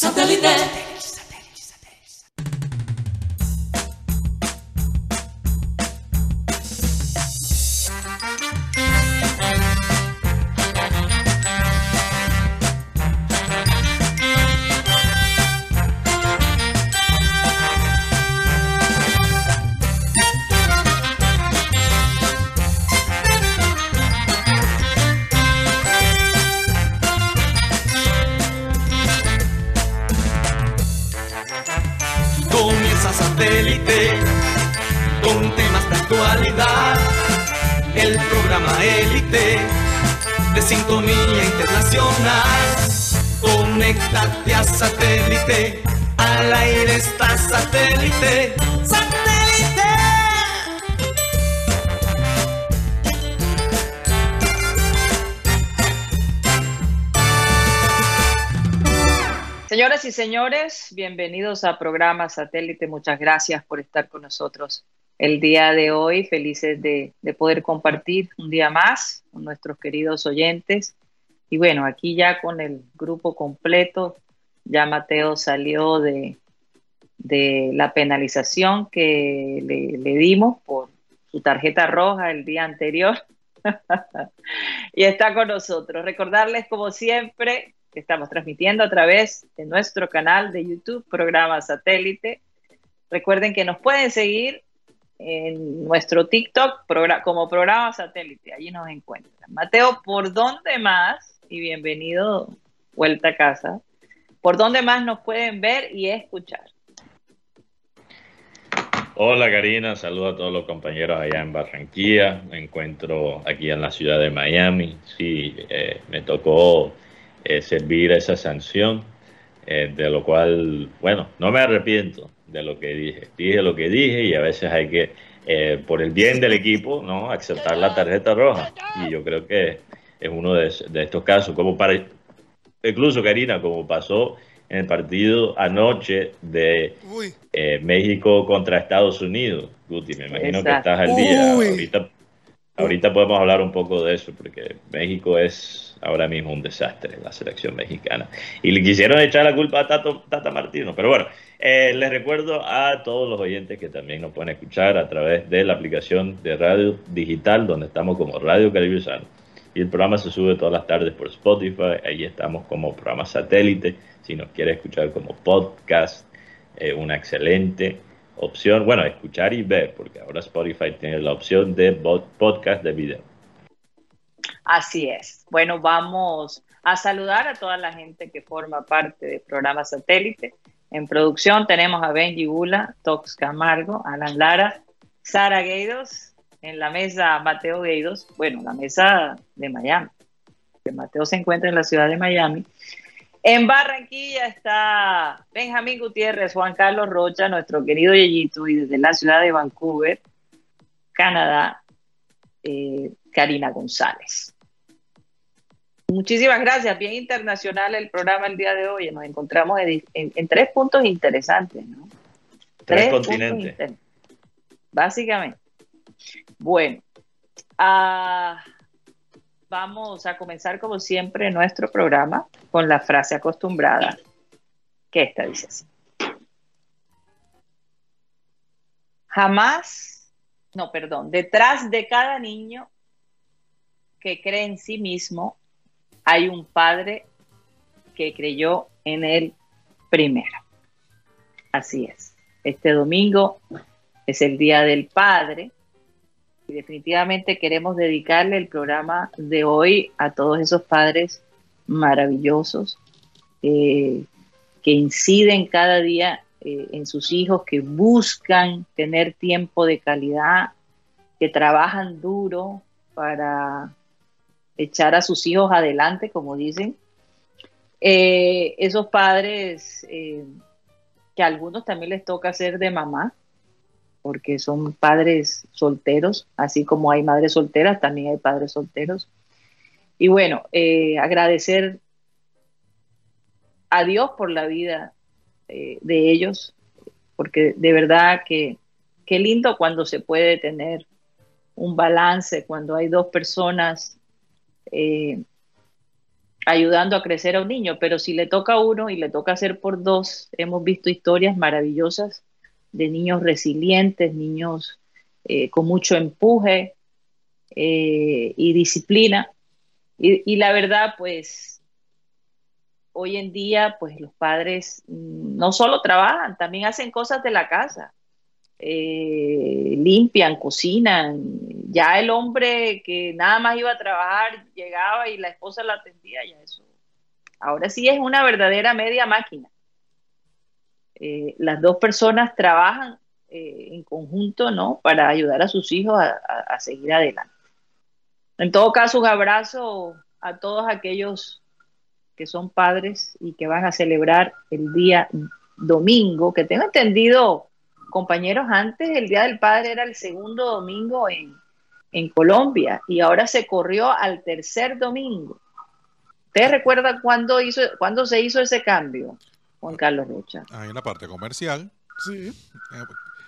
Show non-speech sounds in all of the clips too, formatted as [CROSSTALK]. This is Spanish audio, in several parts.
Satellite. Señores, bienvenidos a programa Satélite. Muchas gracias por estar con nosotros el día de hoy. Felices de, de poder compartir un día más con nuestros queridos oyentes. Y bueno, aquí ya con el grupo completo, ya Mateo salió de, la penalización que le dimos por su tarjeta roja el día anterior. [LAUGHS] y está con nosotros. Recordarles, como siempre, que estamos transmitiendo a través de nuestro canal de YouTube, programa satélite. Recuerden que nos pueden seguir en nuestro TikTok como programa satélite, allí nos encuentran. Mateo, ¿por dónde más? Y bienvenido, vuelta a casa. ¿Por dónde más nos pueden ver y escuchar? Hola Karina, saludo a todos los compañeros allá en Barranquilla. Me encuentro aquí en la ciudad de Miami. Sí, eh, me tocó eh, servir esa sanción, eh, de lo cual, bueno, no me arrepiento de lo que dije. Dije lo que dije y a veces hay que, eh, por el bien del equipo, no aceptar la tarjeta roja. Y yo creo que es uno de, de estos casos, como para, incluso Karina, como pasó en el partido anoche de eh, México contra Estados Unidos. Guti, me imagino que estás al día. Ahorita, ahorita podemos hablar un poco de eso, porque México es ahora mismo un desastre, la selección mexicana. Y le quisieron echar la culpa a Tato- Tata Martino. Pero bueno, eh, les recuerdo a todos los oyentes que también nos pueden escuchar a través de la aplicación de radio digital, donde estamos como Radio Caribe Sano. Y el programa se sube todas las tardes por Spotify. Ahí estamos como programa satélite. Si nos quiere escuchar como podcast, eh, una excelente opción. Bueno, escuchar y ver, porque ahora Spotify tiene la opción de podcast de video. Así es. Bueno, vamos a saludar a toda la gente que forma parte del programa satélite. En producción tenemos a Benji Gula, Tox Camargo, Alan Lara, Sara Gueidos, en la mesa Mateo Gueidos, bueno, la mesa de Miami, que Mateo se encuentra en la ciudad de Miami. En Barranquilla está Benjamín Gutiérrez, Juan Carlos Rocha, nuestro querido Yeyito, y desde la ciudad de Vancouver, Canadá, eh, Karina González. Muchísimas gracias, bien internacional el programa el día de hoy. Nos encontramos en, en- en tres puntos interesantes, ¿no? Tres continentes. inter- Básicamente. Bueno, ah, vamos a comenzar como siempre nuestro programa con la frase acostumbrada, que esta dice así. Jamás, no, perdón, detrás de cada niño que cree en sí mismo, hay un padre que creyó en él primero. Así es. Este domingo es el Día del Padre y definitivamente queremos dedicarle el programa de hoy a todos esos padres maravillosos eh, que inciden cada día eh, en sus hijos, que buscan tener tiempo de calidad, que trabajan duro para echar a sus hijos adelante, como dicen. Eh, esos padres eh, que a algunos también les toca ser de mamá, porque son padres solteros, así como hay madres solteras, también hay padres solteros. Y bueno, eh, agradecer a Dios por la vida de ellos, porque de verdad que qué lindo cuando se puede tener un balance, cuando hay dos personas eh, ayudando a crecer a un niño, pero si le toca a uno y le toca hacer por dos, hemos visto historias maravillosas de niños resilientes, niños eh, con mucho empuje eh, y disciplina. Y, la verdad, pues, hoy en día, pues los padres no solo trabajan, también hacen cosas de la casa. Limpian, cocinan. Ya el hombre que nada más iba a trabajar llegaba y la esposa lo atendía, ya eso. Ahora sí es una verdadera media máquina. Eh, las dos personas trabajan eh, en conjunto, ¿no? Para ayudar a sus hijos a, seguir adelante. En todo caso, un abrazo a todos aquellos que son padres y que van a celebrar el día domingo, que tengo entendido compañeros, antes el Día del Padre era el segundo domingo en, Colombia y ahora se corrió al tercer domingo. ¿Usted recuerda cuándo, hizo, cuándo se hizo ese cambio, Juan Carlos Rocha? Ahí en la parte comercial, sí.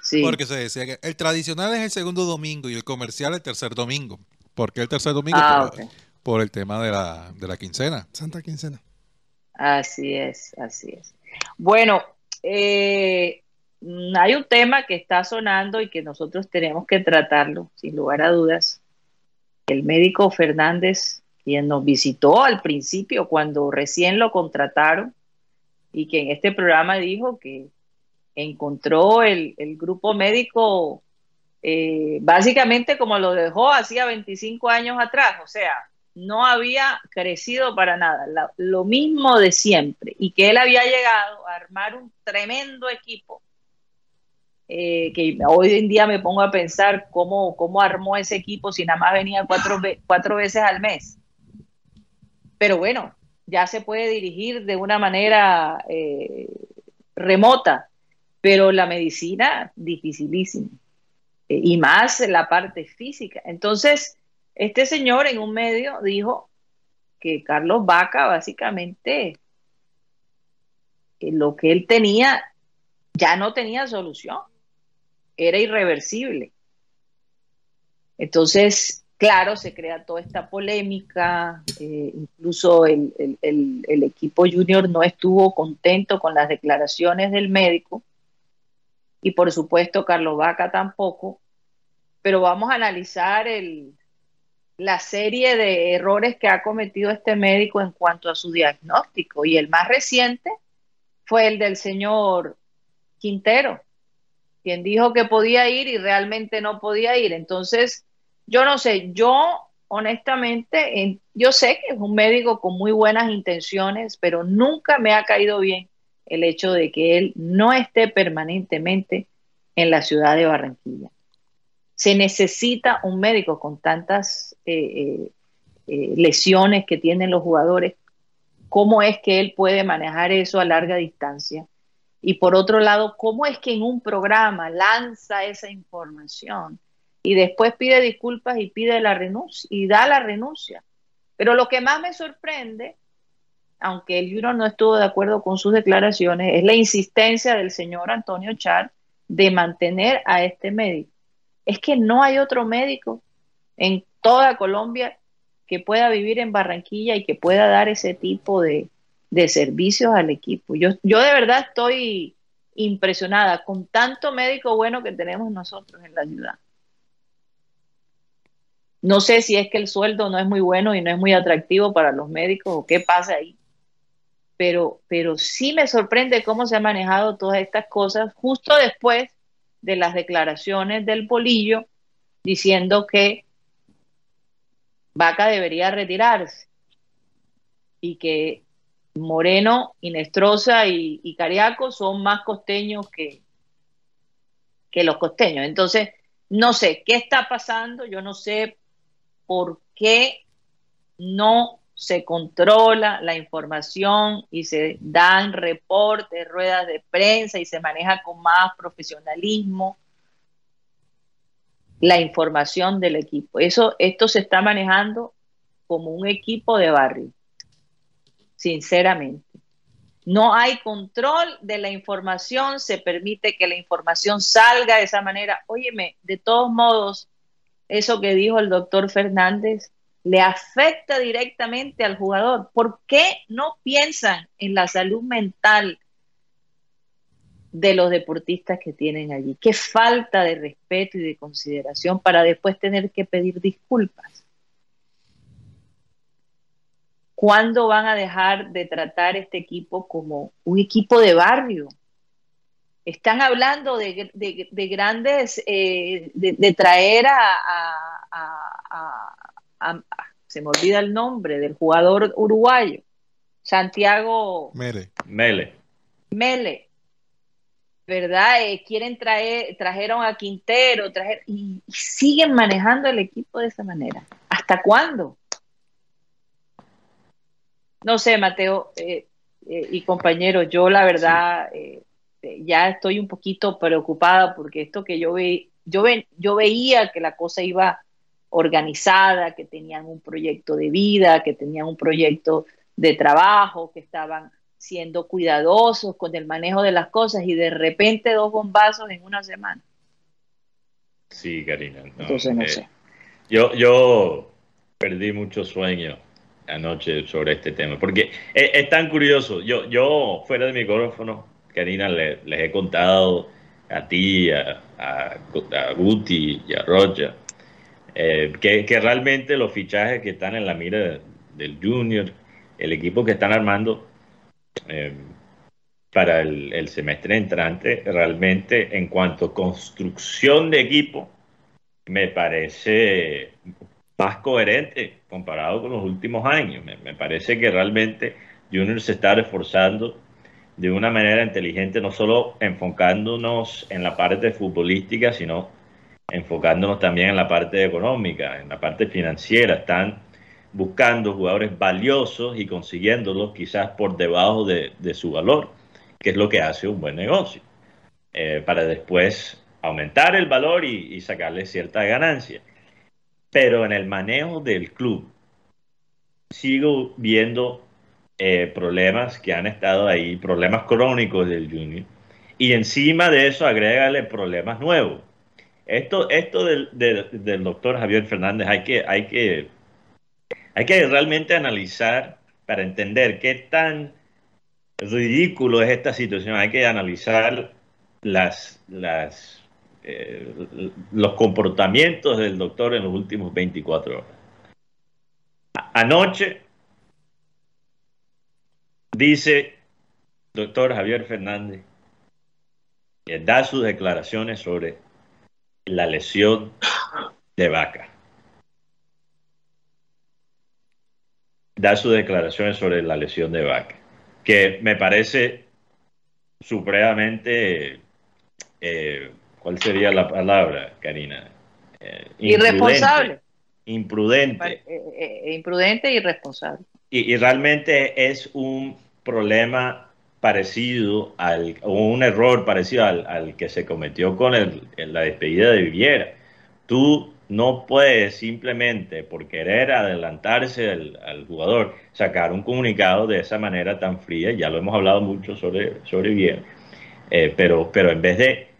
sí. Porque se decía que el tradicional es el segundo domingo y el comercial el tercer domingo. ¿Por qué el tercer domingo? Ah, por, por, el tema de la, de la quincena. Santa quincena. Así es, así es. Bueno, eh, hay un tema que está sonando y que nosotros tenemos que tratarlo, sin lugar a dudas. El médico Fernández, quien nos visitó al principio cuando recién lo contrataron y que en este programa dijo que encontró el, grupo médico eh, básicamente como lo dejó hacía 25 años atrás, o sea, no había crecido para nada, lo mismo de siempre, y que él había llegado a armar un tremendo equipo eh, que hoy en día me pongo a pensar cómo, cómo armó ese equipo si nada más venía cuatro, cuatro veces al mes. Pero bueno, ya se puede dirigir de una manera eh, remota, pero la medicina dificilísima. Eh, y más la parte física. Entonces, este señor en un medio dijo que Carlos Vaca básicamente lo que él tenía ya no tenía solución era irreversible. Entonces, claro, se crea toda esta polémica, eh, incluso el, equipo junior no estuvo contento con las declaraciones del médico y por supuesto Carlos Vaca tampoco, pero vamos a analizar la serie de errores que ha cometido este médico en cuanto a su diagnóstico y el más reciente fue el del señor Quintero, quien dijo que podía ir y realmente no podía ir. Entonces, yo no sé, yo honestamente, yo sé que es un médico con muy buenas intenciones, pero nunca me ha caído bien el hecho de que él no esté permanentemente en la ciudad de Barranquilla. Se necesita un médico con tantas eh, eh, eh, lesiones que tienen los jugadores. ¿Cómo es que él puede manejar eso a larga distancia? Y por otro lado, ¿cómo es que en un programa lanza esa información y después pide disculpas y pide la renuncia y da la renuncia? Pero lo que más me sorprende, aunque el Juro no estuvo de acuerdo con sus declaraciones, es la insistencia del señor Antonio Char de mantener a este médico. Es que no hay otro médico en toda Colombia que pueda vivir en Barranquilla y que pueda dar ese tipo de, de servicios al equipo. Yo, yo de verdad estoy impresionada con tanto médico bueno que tenemos nosotros en la ciudad. No sé si es que el sueldo no es muy bueno y no es muy atractivo para los médicos o qué pasa ahí. Pero, pero sí me sorprende cómo se han manejado todas estas cosas justo después de las declaraciones del polillo diciendo que Vaca debería retirarse y que Moreno, Inestrosa y, y Cariaco son más costeños que, que los costeños. Entonces, no sé qué está pasando, yo no sé por qué no se controla la información y se dan reportes, ruedas de prensa y se maneja con más profesionalismo la información del equipo. Eso, esto se está manejando como un equipo de barrio sinceramente. No hay control de la información, se permite que la información salga de esa manera. Óyeme, de todos modos, eso que dijo el doctor Fernández, le afecta directamente al jugador. ¿Por qué no piensan en la salud mental de los deportistas que tienen allí? Qué falta de respeto y de consideración para después tener que pedir disculpas. ¿Cuándo van a dejar de tratar este equipo como un equipo de barrio? Están hablando de, grandes, eh, de, traer a, se me olvida el nombre del jugador uruguayo, Santiago Mele. Mele. Mele. ¿Verdad? Eh, quieren traer, trajeron a Quintero, y, siguen manejando el equipo de esa manera. ¿Hasta cuándo? No sé, Mateo eh, y compañeros, yo la verdad este, ya estoy un poquito preocupada porque esto que yo vi, yo, yo veía que la cosa iba organizada, que tenían un proyecto de vida, que tenían un proyecto de trabajo, que estaban siendo cuidadosos con el manejo de las cosas y de repente dos bombazos en una semana. Sí, Karina. Entonces no eh, sé. Yo, yo perdí mucho sueño anoche sobre este tema, porque es, tan curioso. Yo, yo fuera de micrófono Karina, les he contado a ti, a, a, Guti y a Rocha, eh, que, realmente los fichajes que están en la mira del Junior, el equipo que están armando eh, para el, semestre entrante, realmente en cuanto a construcción de equipo, me parece más coherente comparado con los últimos años. Me, parece que realmente Junior se está reforzando de una manera inteligente, no solo enfocándonos en la parte futbolística, sino enfocándonos también en la parte económica, en la parte financiera. Están buscando jugadores valiosos y consiguiéndolos quizás por debajo de, su valor, que es lo que hace un buen negocio, eh, para después aumentar el valor y sacarle cierta ganancia. Pero en el manejo del club, sigo viendo eh, problemas que han estado ahí, problemas crónicos del Junior, y encima de eso agrégale problemas nuevos. Esto, esto del, del, doctor Javier Fernández hay que, hay, que, hay que realmente analizar para entender qué tan ridículo es esta situación. Hay que analizar las, las, eh, los comportamientos del doctor en los últimos 24 horas. Anoche Dice doctor Javier Fernández que da sus declaraciones sobre la lesión de vaca. Da sus declaraciones sobre la lesión de vaca, que me parece supremamente, eh, ¿cuál sería la palabra, Karina? Eh, irresponsable. Imprudente. Eh, imprudente e irresponsable. y, realmente es un problema parecido al, o un error parecido al, que se cometió con el, la despedida de Viviera. Tú no puedes simplemente por querer adelantarse al, jugador sacar un comunicado de esa manera tan fría, ya lo hemos hablado mucho sobre, sobre Viviera, eh, pero, pero en vez de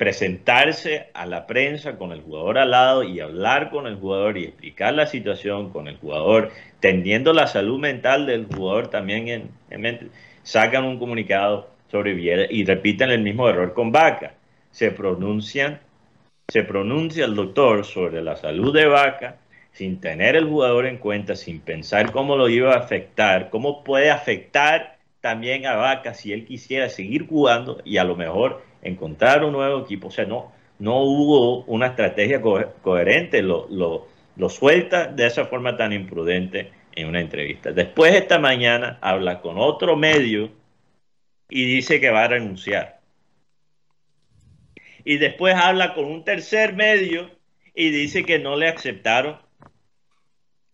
presentarse a la prensa con el jugador al lado y hablar con el jugador y explicar la situación con el jugador, teniendo la salud mental del jugador también en, mente, sacan un comunicado sobre Viera y repiten el mismo error con Vaca. Se pronuncian, se pronuncia el doctor sobre la salud de Vaca sin tener el jugador en cuenta, sin pensar cómo lo iba a afectar, cómo puede afectar también a Vaca si él quisiera seguir jugando y a lo mejor encontrar un nuevo equipo. O sea, no, no hubo una estrategia coherente, lo, lo, lo suelta de esa forma tan imprudente en una entrevista. Después esta mañana habla con otro medio y dice que va a renunciar. Y después habla con un tercer medio y dice que no le aceptaron.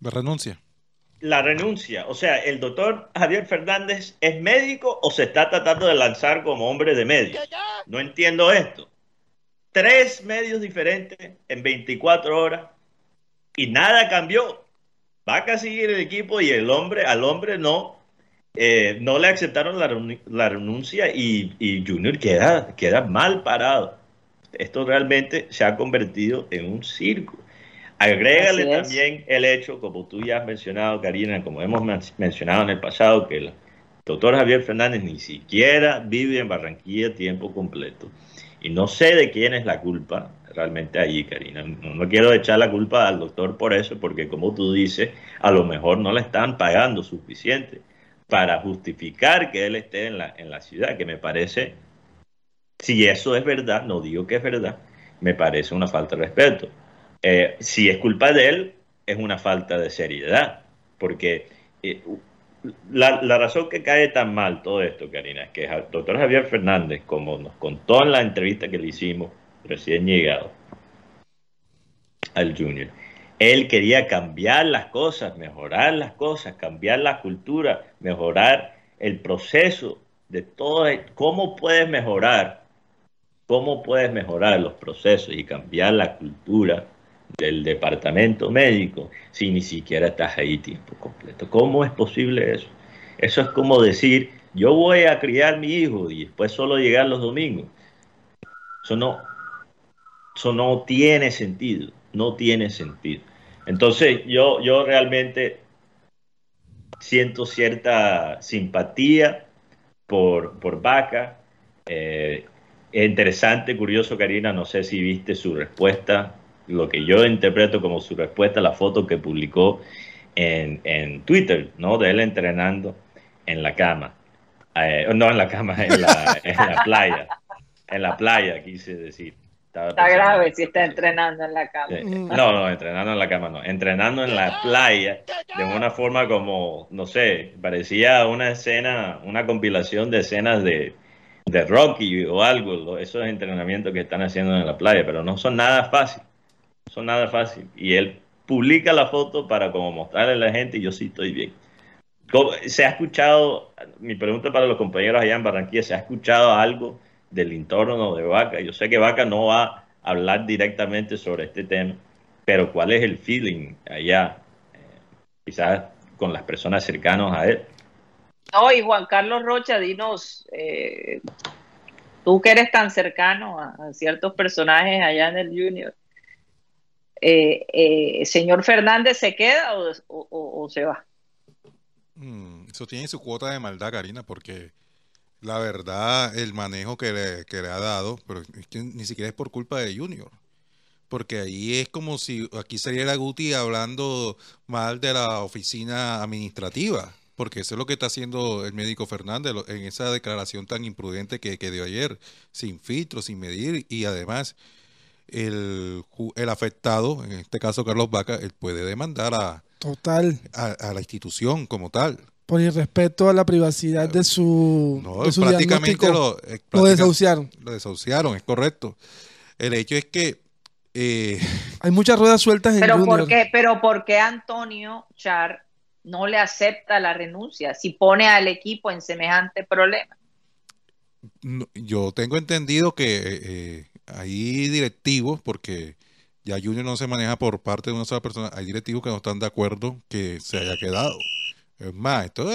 La renuncia. La renuncia. O sea, el doctor Javier Fernández es médico o se está tratando de lanzar como hombre de medio. No entiendo esto. Tres medios diferentes en 24 horas y nada cambió. Va a seguir el equipo y el hombre, al hombre no, eh, no le aceptaron la, renuncia y, Junior queda, queda mal parado. Esto realmente se ha convertido en un circo. Agrégale también el hecho, como tú ya has mencionado, Karina, como hemos mencionado en el pasado, que el doctor Javier Fernández ni siquiera vive en Barranquilla tiempo completo. Y no sé de quién es la culpa realmente allí, Karina. No, quiero echar la culpa al doctor por eso, porque como tú dices, a lo mejor no le están pagando suficiente para justificar que él esté en la, en la ciudad, que me parece, si eso es verdad, no digo que es verdad, me parece una falta de respeto. Eh, si es culpa de él, es una falta de seriedad, porque eh, la, razón que cae tan mal todo esto, Karina, es que el doctor Javier Fernández, como nos contó en la entrevista que le hicimos recién llegado al Junior, él quería cambiar las cosas, mejorar las cosas, cambiar la cultura, mejorar el proceso de todo. ¿Cómo puedes mejorar? ¿Cómo puedes mejorar los procesos y cambiar la cultura del departamento médico si ni siquiera estás ahí tiempo completo? ¿Cómo es posible eso? Eso es como decir, yo voy a criar mi hijo y después solo llegar los domingos. Eso no, eso no tiene sentido, no tiene sentido. Entonces yo, yo realmente siento cierta simpatía por, por Vaca. Eh, es interesante, curioso, Karina, no sé si viste su respuesta, lo que yo interpreto como su respuesta, la foto que publicó en, en Twitter, ¿no? De él entrenando en la cama. Eh, no en la cama, en la, en la playa. En la playa, quise decir. Está grave si está entrenando en la cama. No, no, entrenando en la cama no. Entrenando en la playa de una forma como, no sé, parecía una escena, una compilación de escenas de, de Rocky o algo, esos entrenamientos que están haciendo en la playa, pero no son nada fácil. Son nada fácil. Y él publica la foto para como mostrarle a la gente yo sí estoy bien. ¿Se ha escuchado, mi pregunta para los compañeros allá en Barranquilla, ¿se ha escuchado algo del entorno de Vaca. Yo sé que Vaca no va a hablar directamente sobre este tema, pero ¿cuál es el feeling allá? Eh, quizás con las personas cercanas a él. No, y Juan Carlos Rocha, dinos, eh, tú que eres tan cercano a, ciertos personajes allá en el Junior, eh, ¿señor Fernández se queda o, se va? Mm, eso tiene su cuota de maldad, Karina, porque la verdad, el manejo que le, que le ha dado, pero es que ni siquiera es por culpa de Junior. Porque ahí es como si aquí saliera Guti hablando mal de la oficina administrativa. Porque eso es lo que está haciendo el médico Fernández en esa declaración tan imprudente que, que dio ayer, sin filtro, sin medir. Y además, el, el afectado, en este caso Carlos Vaca, él puede demandar a, Total. a la institución como tal por irrespeto a la privacidad de su, no, prácticamente lo, eh, lo, desahuciaron. Lo desahuciaron, es correcto. El hecho es que eh, hay muchas ruedas sueltas en pero ¿por qué, pero ¿por qué Antonio Char no le acepta la renuncia si pone al equipo en semejante problema? yo tengo entendido que eh, hay directivos, porque ya Junior no se maneja por parte de una sola persona, hay directivos que no están de acuerdo que se haya quedado. Es más, esto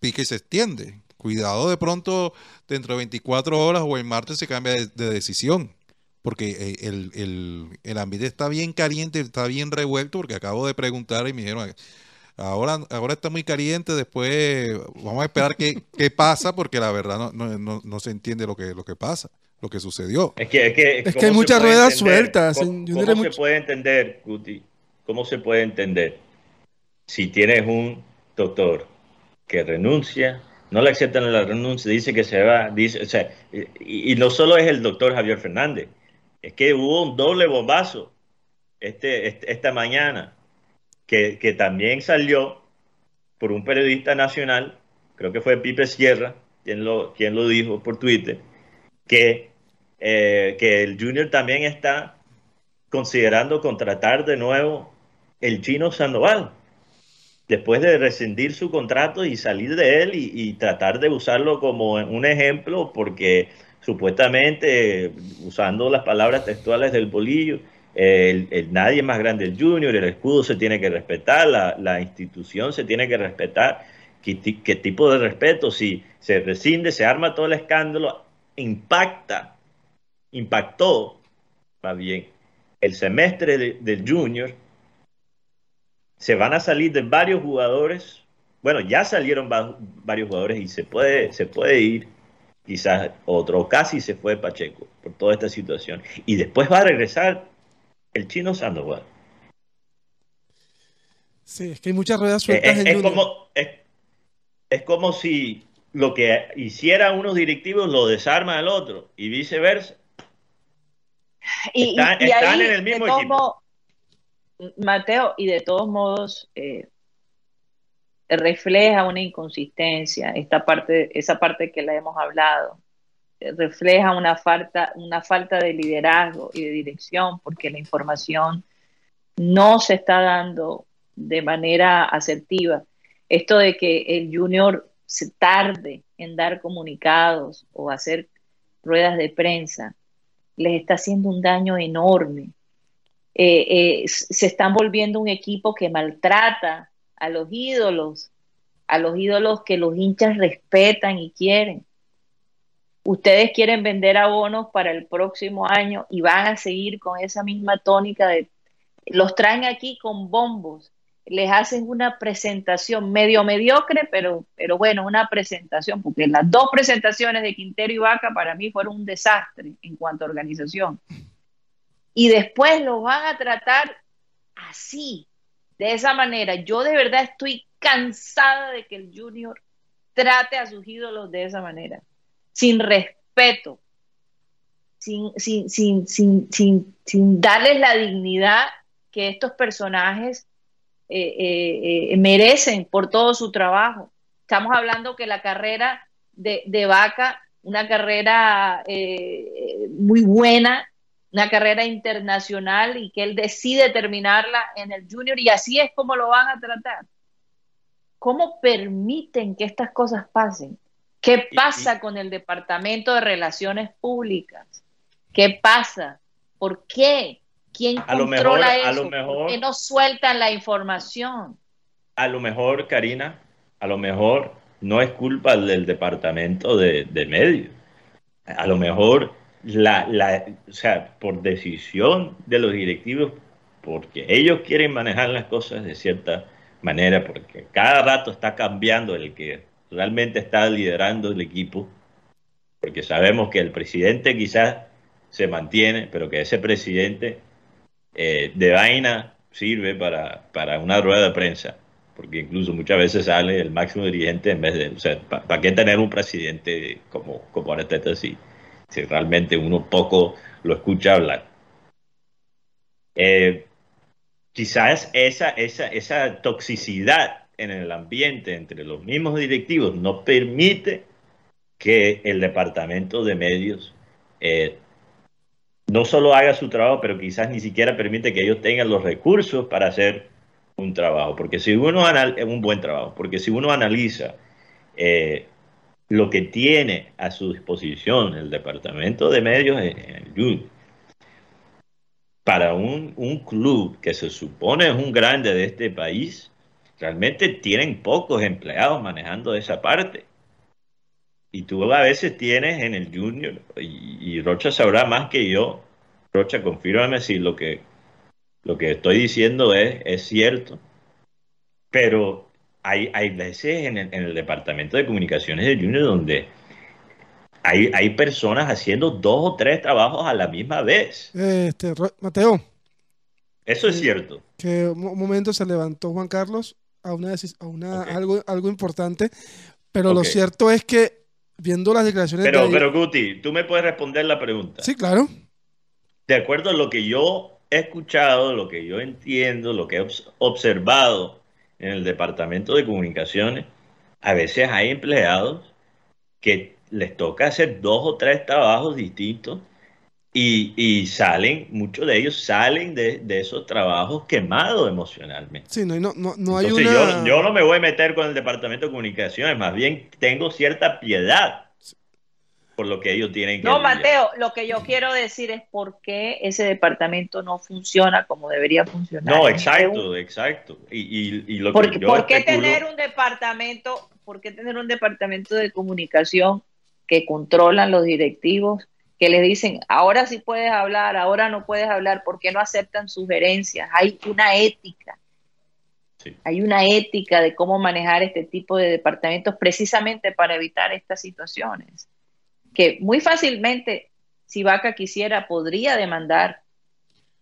pique y se extiende. Cuidado de pronto dentro de 24 horas o el martes se cambia de, decisión. Porque eh, el, el, ambiente está bien caliente, está bien revuelto, porque acabo de preguntar y me dijeron, ahora, ahora está muy caliente, después vamos a esperar qué, qué pasa, porque la verdad no, no, no, se entiende lo que, lo que pasa, lo que sucedió. Es que, es que, es que hay muchas ruedas sueltas. ¿Cómo, se puede entender, Guti? ¿Cómo se puede entender si tienes un doctor que renuncia, no le aceptan la renuncia, dice que se va, dice, o sea, y, no solo es el doctor Javier Fernández, es que hubo un doble bombazo este, este esta mañana, que, que, también salió por un periodista nacional, creo que fue Pipe Sierra, quien lo, quien lo dijo por Twitter, que, eh, que el Junior también está considerando contratar de nuevo el chino Sandoval después de rescindir su contrato y salir de él y, tratar de usarlo como un ejemplo, porque supuestamente, usando las palabras textuales del bolillo, el, nadie más grande el junior, el escudo se tiene que respetar, la, institución se tiene que respetar. ¿Qué, tipo de respeto? Si se rescinde, se arma todo el escándalo, impacta, impactó, más bien, el semestre del junior se van a salir de varios jugadores. Bueno, ya salieron varios jugadores y se puede, se puede ir quizás otro, casi se fue Pacheco por toda esta situación. Y después va a regresar el chino Sandoval. Sí, es que hay muchas ruedas sueltas es, en como, es, como si lo que hiciera unos directivos lo desarma el otro y viceversa. Y, están, en el mismo equipo. Mateo, y de todos modos eh, refleja una inconsistencia, esta parte, esa parte que la hemos hablado, refleja una falta, una falta de liderazgo y de dirección, porque la información no se está dando de manera asertiva. Esto de que el junior se tarde en dar comunicados o hacer ruedas de prensa, les está haciendo un daño enorme. Eh, eh, se están volviendo un equipo que maltrata a los ídolos, a los ídolos que los hinchas respetan y quieren. Ustedes quieren vender abonos para el próximo año y van a seguir con esa misma tónica de los traen aquí con bombos, les hacen una presentación medio mediocre, pero, pero bueno, una presentación, porque las dos presentaciones de Quintero y Vaca para mí fueron un desastre en cuanto a organización. Y después los van a tratar así, de esa manera. Yo de verdad estoy cansada de que el junior trate a sus ídolos de esa manera, sin respeto, sin, sin, sin, sin darles la dignidad que estos personajes eh, eh, eh, merecen por todo su trabajo. Estamos hablando que la carrera de, de Vaca, una carrera muy buena, una carrera internacional y que él decide terminarla en el junior y así es como lo van a tratar. ¿Cómo permiten que estas cosas pasen? ¿Qué pasa con el Departamento de Relaciones Públicas? ¿Qué pasa? ¿Por qué? ¿Quién controla eso? A lo mejor, ¿Por qué no sueltan la información? A lo mejor, Karina, a lo mejor no es culpa del Departamento de, de Medios. A lo mejor la, la, o sea, por decisión de los directivos, porque ellos quieren manejar las cosas de cierta manera, porque cada rato está cambiando el que realmente está liderando el equipo, porque sabemos que el presidente quizás se mantiene, pero que ese presidente eh, de vaina sirve para, para, una rueda de prensa, porque incluso muchas veces sale el máximo dirigente en vez de, o sea, ¿para qué tener un presidente como, como Arteta así? si realmente uno poco lo escucha hablar. Eh, quizás esa, esa, esa toxicidad en el ambiente entre los mismos directivos no permite que el departamento de medios eh, no solo haga su trabajo, pero quizás ni siquiera permite que ellos tengan los recursos para hacer un trabajo, porque si uno un buen trabajo, porque si uno analiza eh, lo que tiene a su disposición el Departamento de Medios en el para un, club que se supone es un grande de este país, realmente tienen pocos empleados manejando esa parte. Y tú a veces tienes en el Junior, y, Rocha sabrá más que yo, Rocha, confírmame si lo que, lo que estoy diciendo es, es cierto, pero hay, hay veces en el, departamento de comunicaciones de Junior donde hay, hay personas haciendo dos o tres trabajos a la misma vez. Este, Mateo. Eso es cierto. Que un momento se levantó Juan Carlos a una, a una algo, algo importante, pero lo cierto es que viendo las declaraciones pero, de Pero Guti, tú me puedes responder la pregunta. Sí, claro. De acuerdo a lo que yo he escuchado, lo que yo entiendo, lo que he observado en el departamento de comunicaciones, a veces hay empleados que les toca hacer dos o tres trabajos distintos y, salen, muchos de ellos salen de, esos trabajos quemados emocionalmente. Sí, no, no, no, hay una... yo, yo no me voy a meter con el departamento de comunicaciones, más bien tengo cierta piedad por lo que ellos tienen que No, Mateo, lo que yo quiero decir es por qué ese departamento no funciona como debería funcionar. No, exacto, exacto. Y, lo que ¿Por qué tener un departamento, por qué tener un departamento de comunicación que controlan los directivos, que les dicen, ahora sí puedes hablar, ahora no puedes hablar, ¿por qué no aceptan sugerencias? Hay una ética. Hay una ética de cómo manejar este tipo de departamentos precisamente para evitar estas situaciones. Que muy fácilmente, si Vaca quisiera, podría demandar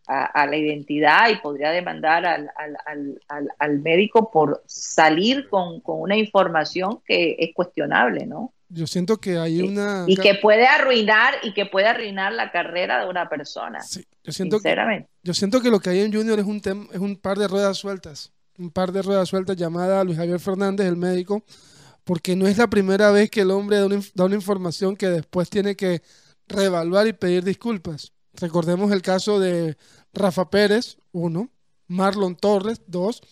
a, la identidad y podría demandar al, médico por salir con, una información que es cuestionable, ¿no? Yo siento que hay una... Y que puede arruinar, y que puede arruinar la carrera de una persona. Sí, yo siento sinceramente. Que, yo siento que lo que hay en Junior es un, es un par de ruedas sueltas. Un par de ruedas sueltas llamada Luis Javier Fernández, el médico, porque no es la primera vez que el hombre da una, da una información que después tiene que reevaluar y pedir disculpas. Recordemos el caso de Rafa Pérez, uno, Marlon Torres, dos.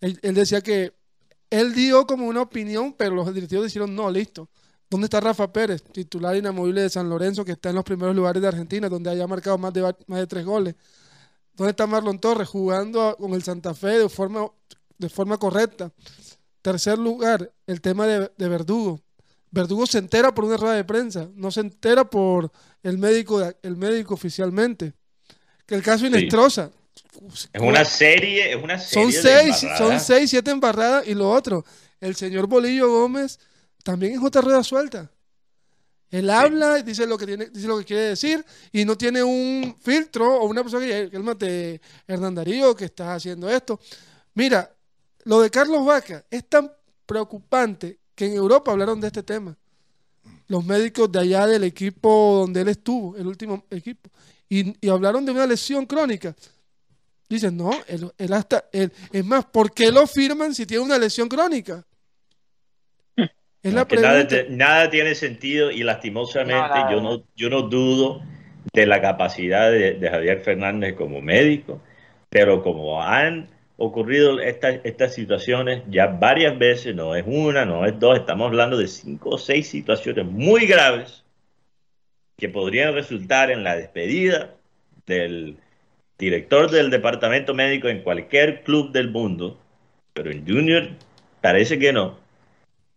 Él, decía que él dio como una opinión, pero los directivos dijeron, no, listo. ¿Dónde está Rafa Pérez, titular inamovible de San Lorenzo, que está en los primeros lugares de Argentina, donde haya marcado más de, más de tres goles? ¿Dónde está Marlon Torres jugando con el Santa Fe de forma, de forma correcta? Tercer lugar, el tema de, de Verdugo. Verdugo se entera por una rueda de prensa, no se entera por el médico, el médico oficialmente que el caso Inestrosa. Es una serie, es una serie. Son seis, son seis, siete embarradas. Y lo otro, el señor Bolillo Gómez también es otra rueda suelta. Él habla, dice lo que tiene, dice lo que quiere decir, y no tiene un filtro o una persona que el de Hernán Darío que está haciendo esto. Mira, lo de Carlos Vaca es tan preocupante que en Europa hablaron de este tema. Los médicos de allá del equipo donde él estuvo, el último equipo y, hablaron de una lesión crónica. Dicen, no, él, hasta, es más, ¿por qué lo firman si tiene una lesión crónica? Es la nada, tiene sentido y lastimosamente yo, no, yo no dudo de la capacidad de, Javier Fernández como médico, pero como han ocurrido estas, estas situaciones ya varias veces, no es una, no es dos, estamos hablando de cinco o seis situaciones muy graves que podrían resultar en la despedida del director del departamento médico en cualquier club del mundo, pero en Junior parece que no.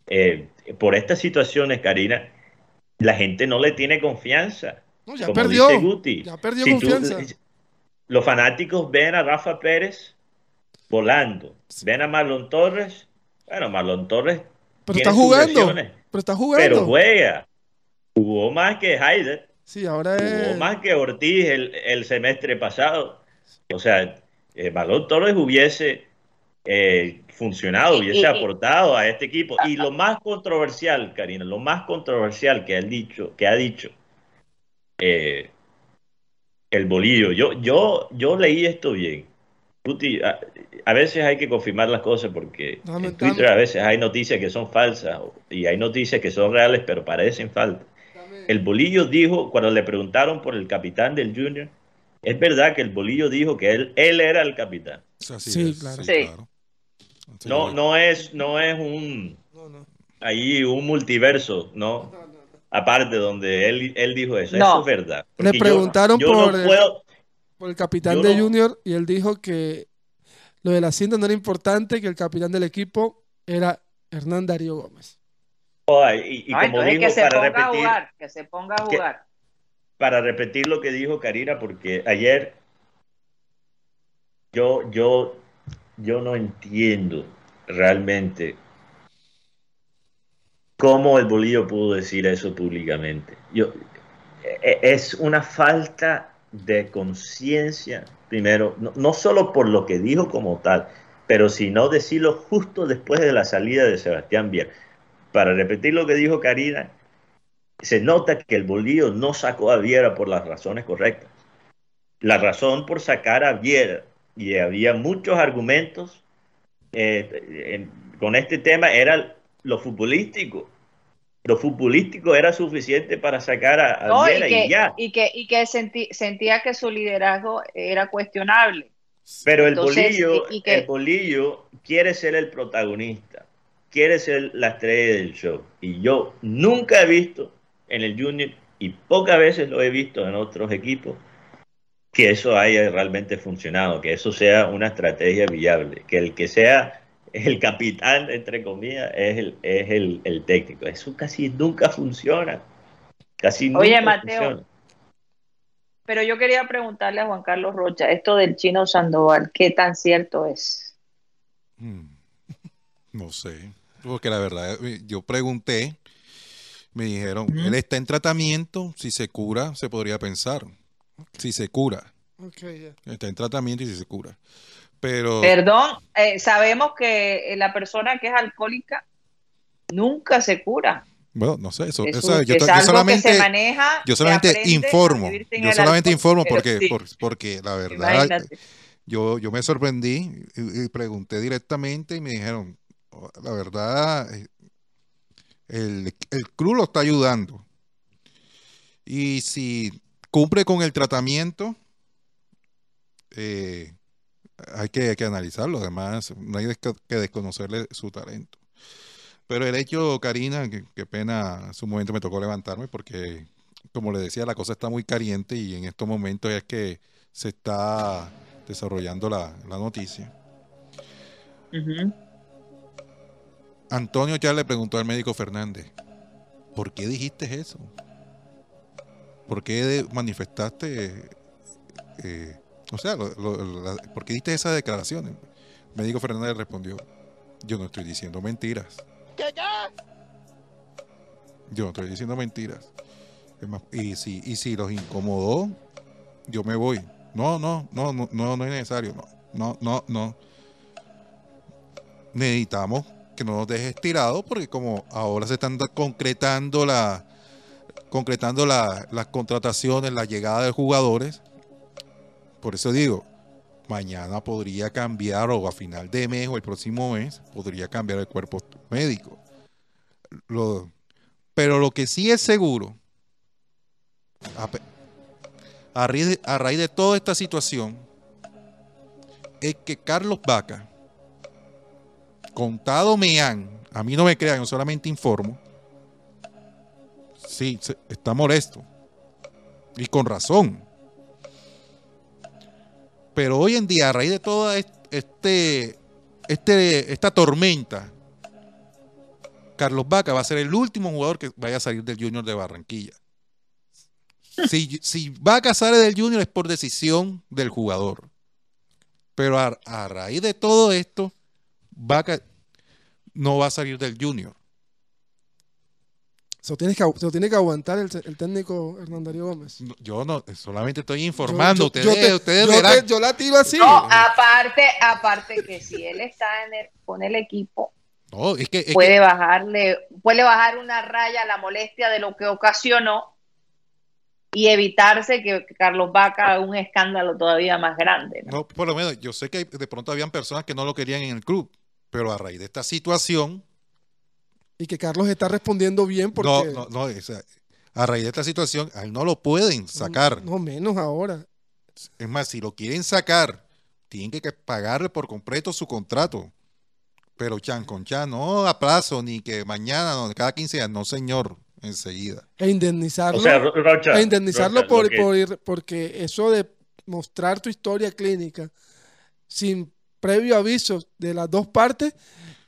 Eh, por estas situaciones, Karina, la gente no le tiene confianza. ya, perdió, ya perdió. confianza. los fanáticos ven a Rafa Pérez volando, ven a Marlon Torres. Bueno, Marlon Torres. Pero está jugando. Pero está jugando. Pero juega. Jugó más que Haider. Sí, ahora es... Jugó más que Ortiz el, semestre pasado. O sea, eh, Balón Torres hubiese eh, funcionado, hubiese aportado a este equipo. Y lo más controversial, Karina, lo más controversial que ha dicho, que ha dicho eh, el bolillo. Yo, yo, yo leí esto bien. a, veces hay que confirmar las cosas porque en Twitter a veces hay noticias que son falsas y hay noticias que son reales pero parecen falsas el Bolillo dijo, cuando le preguntaron por el capitán del Junior, es verdad que el Bolillo dijo que él, él era el capitán. Sí, claro. No, no es, no es un ahí un multiverso, ¿no? Aparte donde él, él dijo eso, eso es verdad. Le preguntaron por, el, por, el, capitán de Junior y él dijo que lo de la cinta no era importante, que el capitán del equipo era Hernán Darío Gómez y, como dijo, para repetir, que se ponga a jugar. para repetir lo que dijo Karina, porque ayer yo, yo, yo no entiendo realmente cómo el Bolillo pudo decir eso públicamente. Yo, e, e, es una falta de conciencia, primero, no, no, solo por lo que dijo como tal, pero sino decirlo justo después de la salida de Sebastián Bier para repetir lo que dijo Karina, se nota que el Bolillo no sacó a Viera por las razones correctas. La razón por sacar a Viera, y había muchos argumentos eh, con este tema, era lo futbolístico. Lo futbolístico era suficiente para sacar a, Viera y, ya. Y que, y que sentía que su liderazgo era cuestionable. Pero el bolillo, el bolillo quiere ser el protagonista quiere ser la estrella del show. Y yo nunca he visto en el Junior, y pocas veces lo he visto en otros equipos, que eso haya realmente funcionado, que eso sea una estrategia viable, que el que sea el capitán, entre comillas, es el, es el, técnico. Eso casi nunca funciona. Casi nunca Oye, Mateo, pero yo quería preguntarle a Juan Carlos Rocha, esto del chino Sandoval, ¿qué tan cierto es? Hmm. [LAUGHS] No sé. Porque la verdad, eh, yo pregunté, me dijeron, él está en tratamiento, si se cura, se podría pensar. Si se cura. Está en tratamiento y si se cura. Pero Perdón, eh, sabemos que la persona que es alcohólica nunca se cura. bueno, no sé, eso, Es, eso- un- yo, es to- yo solamente, que se maneja. yo solamente informo. Yo solamente alcohol, informo porque, sí, por- porque la verdad, imagínate. yo, yo me sorprendí y, y pregunté directamente y me dijeron, "Oh, la verdad, el, el club lo está ayudando. Y si cumple con el tratamiento, eh, hay que, hay que analizarlo. Además, no hay que desconocerle su talento. Pero el hecho, Karina, qué pena, en su momento me tocó levantarme porque, como le decía, la cosa está muy caliente y en estos momentos es que se está desarrollando la, la noticia. Ujú. Antonio ya le preguntó al médico Fernández, ¿por qué dijiste eso? ¿Por qué manifestaste, eh, o sea, lo- lo- la- ¿por qué diste esas declaraciones? El médico Fernández respondió, yo no estoy diciendo mentiras. Yo no estoy diciendo mentiras. Es más, y si, y si los incomodó, yo me voy. No, no, no, no, no, no es necesario. No, no, no, no. Necesitamos no nos dejes tirado porque como ahora se están concretando la concretando la- las contrataciones, la llegada de jugadores. Por eso digo, mañana podría cambiar o a final de mes o el próximo mes podría cambiar el cuerpo médico. Pero lo que sí es seguro, a, a raíz de, a raíz de toda esta situación, es que Carlos Vaca, contado me han, a mí no me crean, yo solamente informo, sí, está molesto. Y con razón. Pero hoy en día, a raíz de toda est- este, este, esta tormenta, Carlos Vaca va a ser el último jugador que vaya a salir del Junior de Barranquilla. Si, si Vaca sale del Junior es por decisión del jugador. Pero a, a raíz de todo esto, Vaca no va a salir del Junior. Se lo, tienes que, se lo tiene que aguantar el, el técnico Hernán Darío Gómez. No, Yo no, solamente estoy informando. Yo- yo- ustedes, yo te- ustedes yo verán. te- yo la tiro así. No, aparte, aparte que si él está en el, con el equipo, No, es que, es que- puede bajarle, puede bajar una raya a la molestia de lo que ocasionó y evitarse que Carlos Vaca haga un escándalo todavía más grande. ¿no? no, por lo menos, yo sé que de pronto habían personas que no lo querían en el club, pero a raíz de esta situación, Y que Carlos está respondiendo bien porque. no, no, no, o sea, a raíz de esta situación, a él no lo pueden sacar. No menos ahora. Es más, si lo quieren sacar, tienen que pagarle por completo su contrato. Pero chan con chan, no a plazo, ni que mañana, no, cada 15 días, no señor, enseguida. E indemnizarlo. O sea, Ro- Rocha. e indemnizarlo Rocha, por, que- por ir- porque eso de mostrar tu historia clínica sin previo aviso de las dos partes,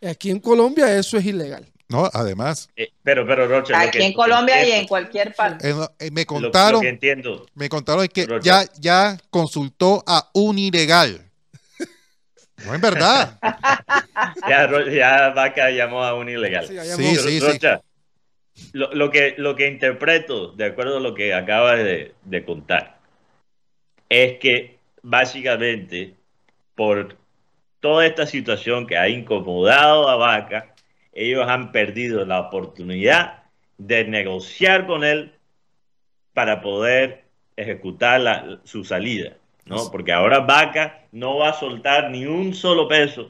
aquí en Colombia eso es ilegal. No, además, eh, pero, pero, Rocha. Aquí que- en Colombia y en cualquier parte. eh, eh, me lo- contaron, Lo, que entiendo. me contaron es que Rocha. ya, ya consultó a un ilegal. No es verdad. [LAUGHS] Ya, ya Vaca llamó a un ilegal. Sí, Sí, sí. Rocha, Lo, lo que, lo que interpreto, de acuerdo a lo que acabas de, de contar, es que básicamente por toda esta situación que ha incomodado a Vaca, ellos han perdido la oportunidad de negociar con él para poder ejecutar la- su salida, ¿no? Porque ahora Vaca no va a soltar ni un solo peso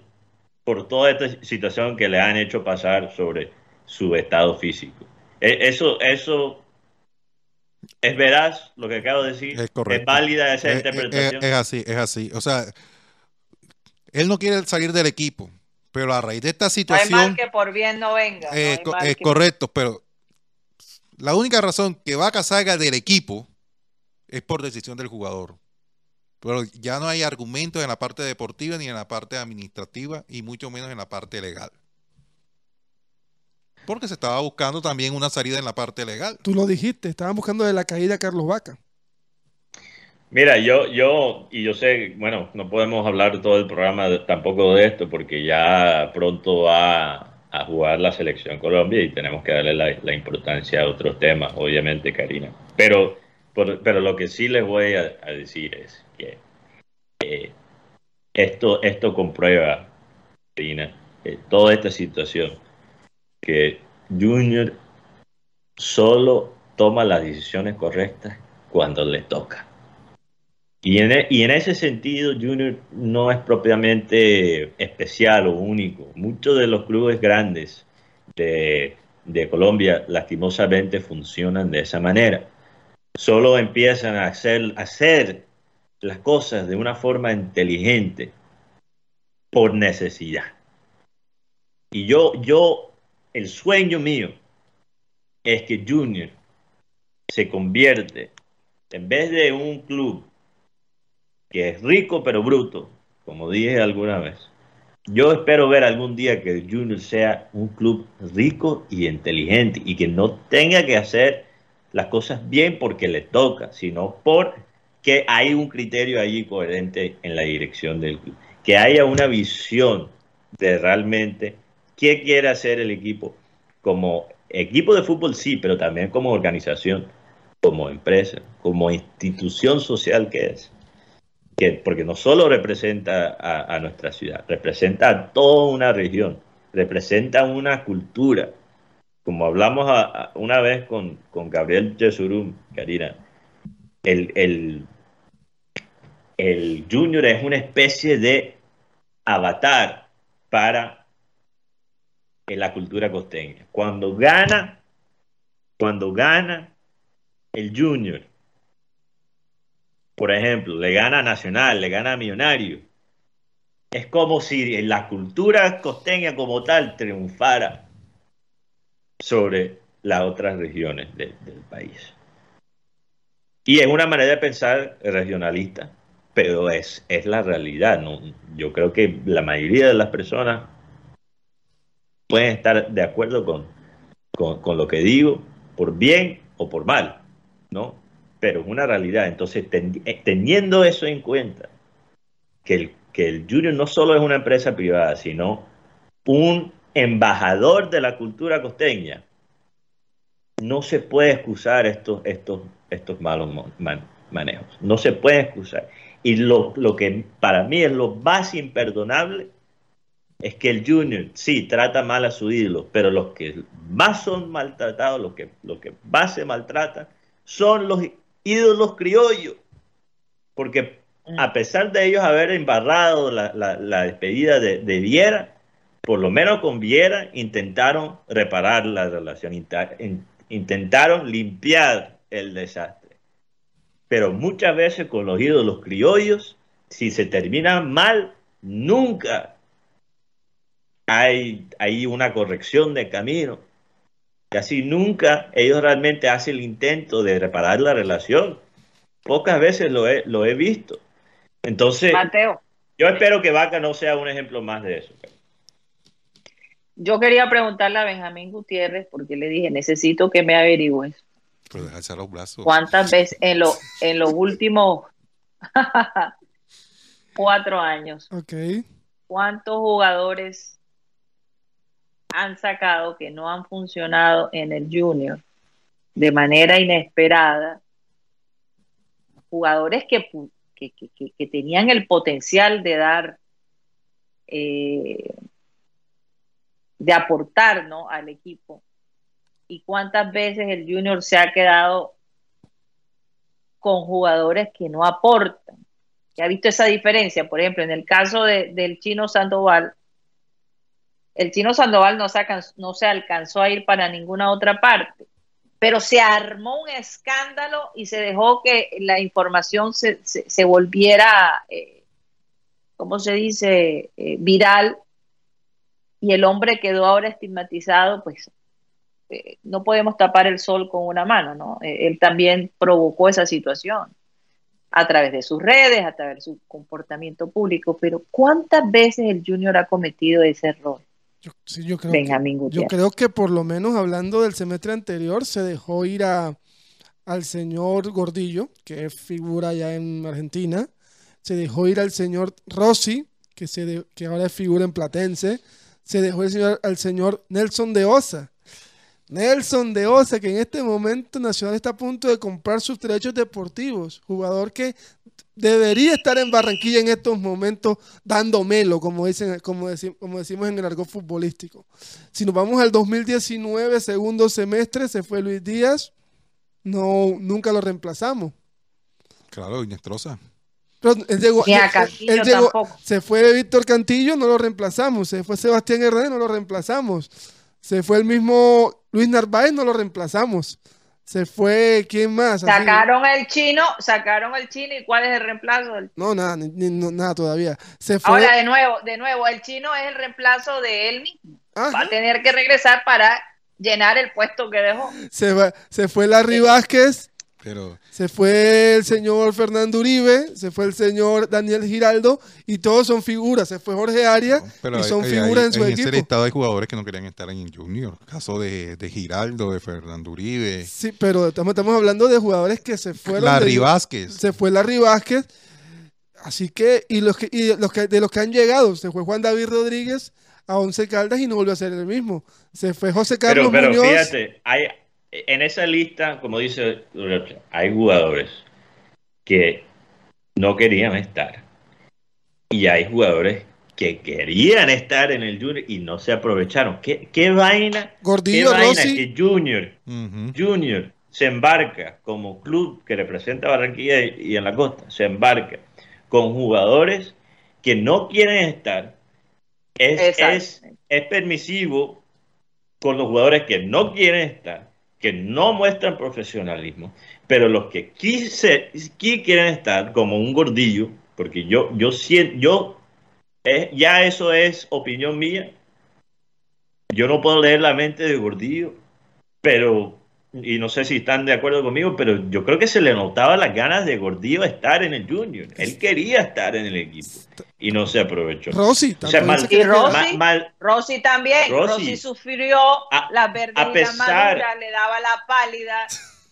por toda esta situación que le han hecho pasar sobre su estado físico. E- Eso, eso es veraz lo que acabo de decir. Es correcto. válida esa eh, interpretación. es así, es así. O sea, él no quiere salir del equipo, pero a raíz de esta No hay situación... mal que por bien no venga. no Eh, co- eh, que- correcto, pero la única razón que Vaca salga del equipo es por decisión del jugador. Pero ya no hay argumentos en la parte deportiva ni en la parte administrativa y mucho menos en la parte legal. Porque se estaba buscando también una salida en la parte legal. Tú lo dijiste, estaban buscando de la caída a Carlos Vaca. Mira, yo, yo, y yo sé, bueno, no podemos hablar todo el programa tampoco de esto porque ya pronto va a jugar la selección Colombia y tenemos que darle la, importancia a otros temas, obviamente, Karina. Pero, pero lo que sí les voy a, decir es que esto, esto comprueba, Karina, eh, toda esta situación, que Junior solo toma las decisiones correctas cuando le toca. Y en, e, y en, ese sentido, Junior no es propiamente especial o único. Muchos de los clubes grandes de, de, Colombia, lastimosamente, funcionan de esa manera. Solo empiezan a hacer, hacer las cosas de una forma inteligente por necesidad. Y yo, yo, el sueño mío es que Junior se convierte, en vez de un club que es rico pero bruto, como dije alguna vez, yo espero ver algún día que Junior sea un club rico y inteligente y que no tenga que hacer las cosas bien porque le toca, sino porque hay un criterio allí coherente en la dirección del club. Que haya una visión de realmente qué quiere hacer el equipo. Como equipo de fútbol, sí, pero también como organización, como empresa, como institución social que es porque no solo representa a, nuestra ciudad, representa a toda una región, representa una cultura. Como hablamos una vez con, Gabriel Jesurum, Karina, el, el, el Junior es una especie de avatar para la cultura costeña. Cuando gana, cuando gana el Junior, por ejemplo, le gana Nacional, le gana Millonario. Es como si la cultura costeña como tal triunfara sobre las otras regiones del país. Y es una manera de pensar regionalista, pero es, es la realidad. Yo creo que la mayoría de las personas pueden estar de acuerdo con, con lo que digo, por bien o por mal, ¿no? Pero es una realidad. Entonces, eh, teniendo eso en cuenta, que el, que el Junior no solo es una empresa privada, sino un embajador de la cultura costeña, no se puede excusar estos, estos, estos malos manejos. No se puede excusar. Y lo, lo, que para mí es lo más imperdonable es que el Junior sí trata mal a su ídolo, pero los que más son maltratados, los que, los que más se maltratan, son los ídolos criollos, porque mm. a pesar de ellos haber embarrado la, despedida de, Viera, por lo menos con Viera intentaron reparar la relación, intentaron limpiar el desastre. Pero muchas veces con los ídolos criollos, si se terminan mal, nunca hay, hay una corrección de camino Casi nunca ellos realmente hacen el intento de reparar la relación. Pocas veces lo he, lo he visto. Entonces, Mateo. yo espero que Vaca no sea un ejemplo más de eso. Yo quería preguntarle a Benjamín Gutiérrez, porque le dije, necesito que me averigües. Pues los brazos. ¿Cuántas veces en, lo, en los últimos [LAUGHS] cuatro años? Okay. ¿Cuántos jugadores han sacado que no han funcionado en el junior de manera inesperada, jugadores que, que, tenían el potencial de dar, eh, de aportar ¿no? al equipo. Y cuántas veces el junior se ha quedado con jugadores que no aportan. que ha visto esa diferencia? Por ejemplo, en el caso del chino Sandoval, el chino Sandoval no se, alcanzó a ir para ninguna otra parte, pero se armó un escándalo y se dejó que la información se, volviera, eh, ¿cómo se dice?, eh, viral y el hombre quedó ahora estigmatizado, pues eh, no podemos tapar el sol con una mano, ¿no? él también provocó esa situación a través de sus redes, a través de su comportamiento público, pero ¿cuántas veces el Junior ha cometido ese error? Yo, creo que, yo creo que por lo menos hablando del semestre anterior se dejó ir a, al señor Gordillo, que es figura ya en Argentina. Se dejó ir al señor Rossi, que, se de- que ahora es figura en Platense. Se dejó el señor, al señor Nelson de Osa. Nelson de Osa, que en este momento Nacional está a punto de comprar sus derechos deportivos. Jugador que debería estar en Barranquilla en estos momentos dando melo, como, dicen, como, deci- como decimos en el argot futbolístico. Si nos vamos al 2019, segundo semestre, se fue Luis Díaz. No, nunca lo reemplazamos. Claro, Inestrosa. Pero él llegó, Ni a él- Castillo él llegó- tampoco. se fue Víctor Cantillo, no lo reemplazamos. Se fue Sebastián Hernández, no lo reemplazamos. Se fue el mismo Luis Narváez, no lo reemplazamos. Se fue, ¿quién más? Así- Sacaron el chino, sacaron el chino y cuál es el reemplazo del No, nada, ni- ni- no, nada todavía. Se fue. Ahora de nuevo, de nuevo, el chino es el reemplazo de él mismo. Va a tener que regresar para llenar el puesto que dejó. se, va- se fue Larry Vázquez, Pero se fue el señor Fernando Uribe, se fue el señor Daniel Giraldo y todos son figuras. Se fue Jorge Arias Pero y son hay- figuras hay- en su en ese equipo. listado hay jugadores que no querían estar en Junior. Caso de, de Giraldo, de Fernando Uribe, Sí, pero estamos, estamos hablando de jugadores que se fueron. Larry de- Vázquez. Se fue Larry Vázquez. Así que, y los que, y los que, de los que han llegado, se fue Juan David Rodríguez a Once Caldas y no volvió a ser el mismo. Se fue José Carlos Pero, pero Muñoz. fíjate, hay, en esa lista, como dice hay jugadores que no querían estar. Y hay jugadores que querían estar en el Junior y no se aprovecharon. ¿Qué, qué vaina? ¿Qué Gordillo vaina Rossi. que Junior. Junior se embarca como club que representa Barranquilla y, y en la costa, se embarca con jugadores que no quieren estar. Es, es, es permisivo con los jugadores que no quieren estar, que no muestran profesionalismo, pero los que quise, qui- quieren estar, como un gordillo, porque yo, yo siento, yo, eh, ya eso es opinión mía, yo no puedo leer la mente de gordillo, pero, y no sé si están de acuerdo conmigo, pero yo creo que se le notaba las ganas de gordillo estar en el Junior, él quería estar en el equipo y no se aprovechó. Rossi. O sea, también mal- Y quería Rossi. quedar. Ma- mal, Rossi también, Rossi. Rossi, sufrió A- las verdes a y pesar- las maduras, le daba la pálida,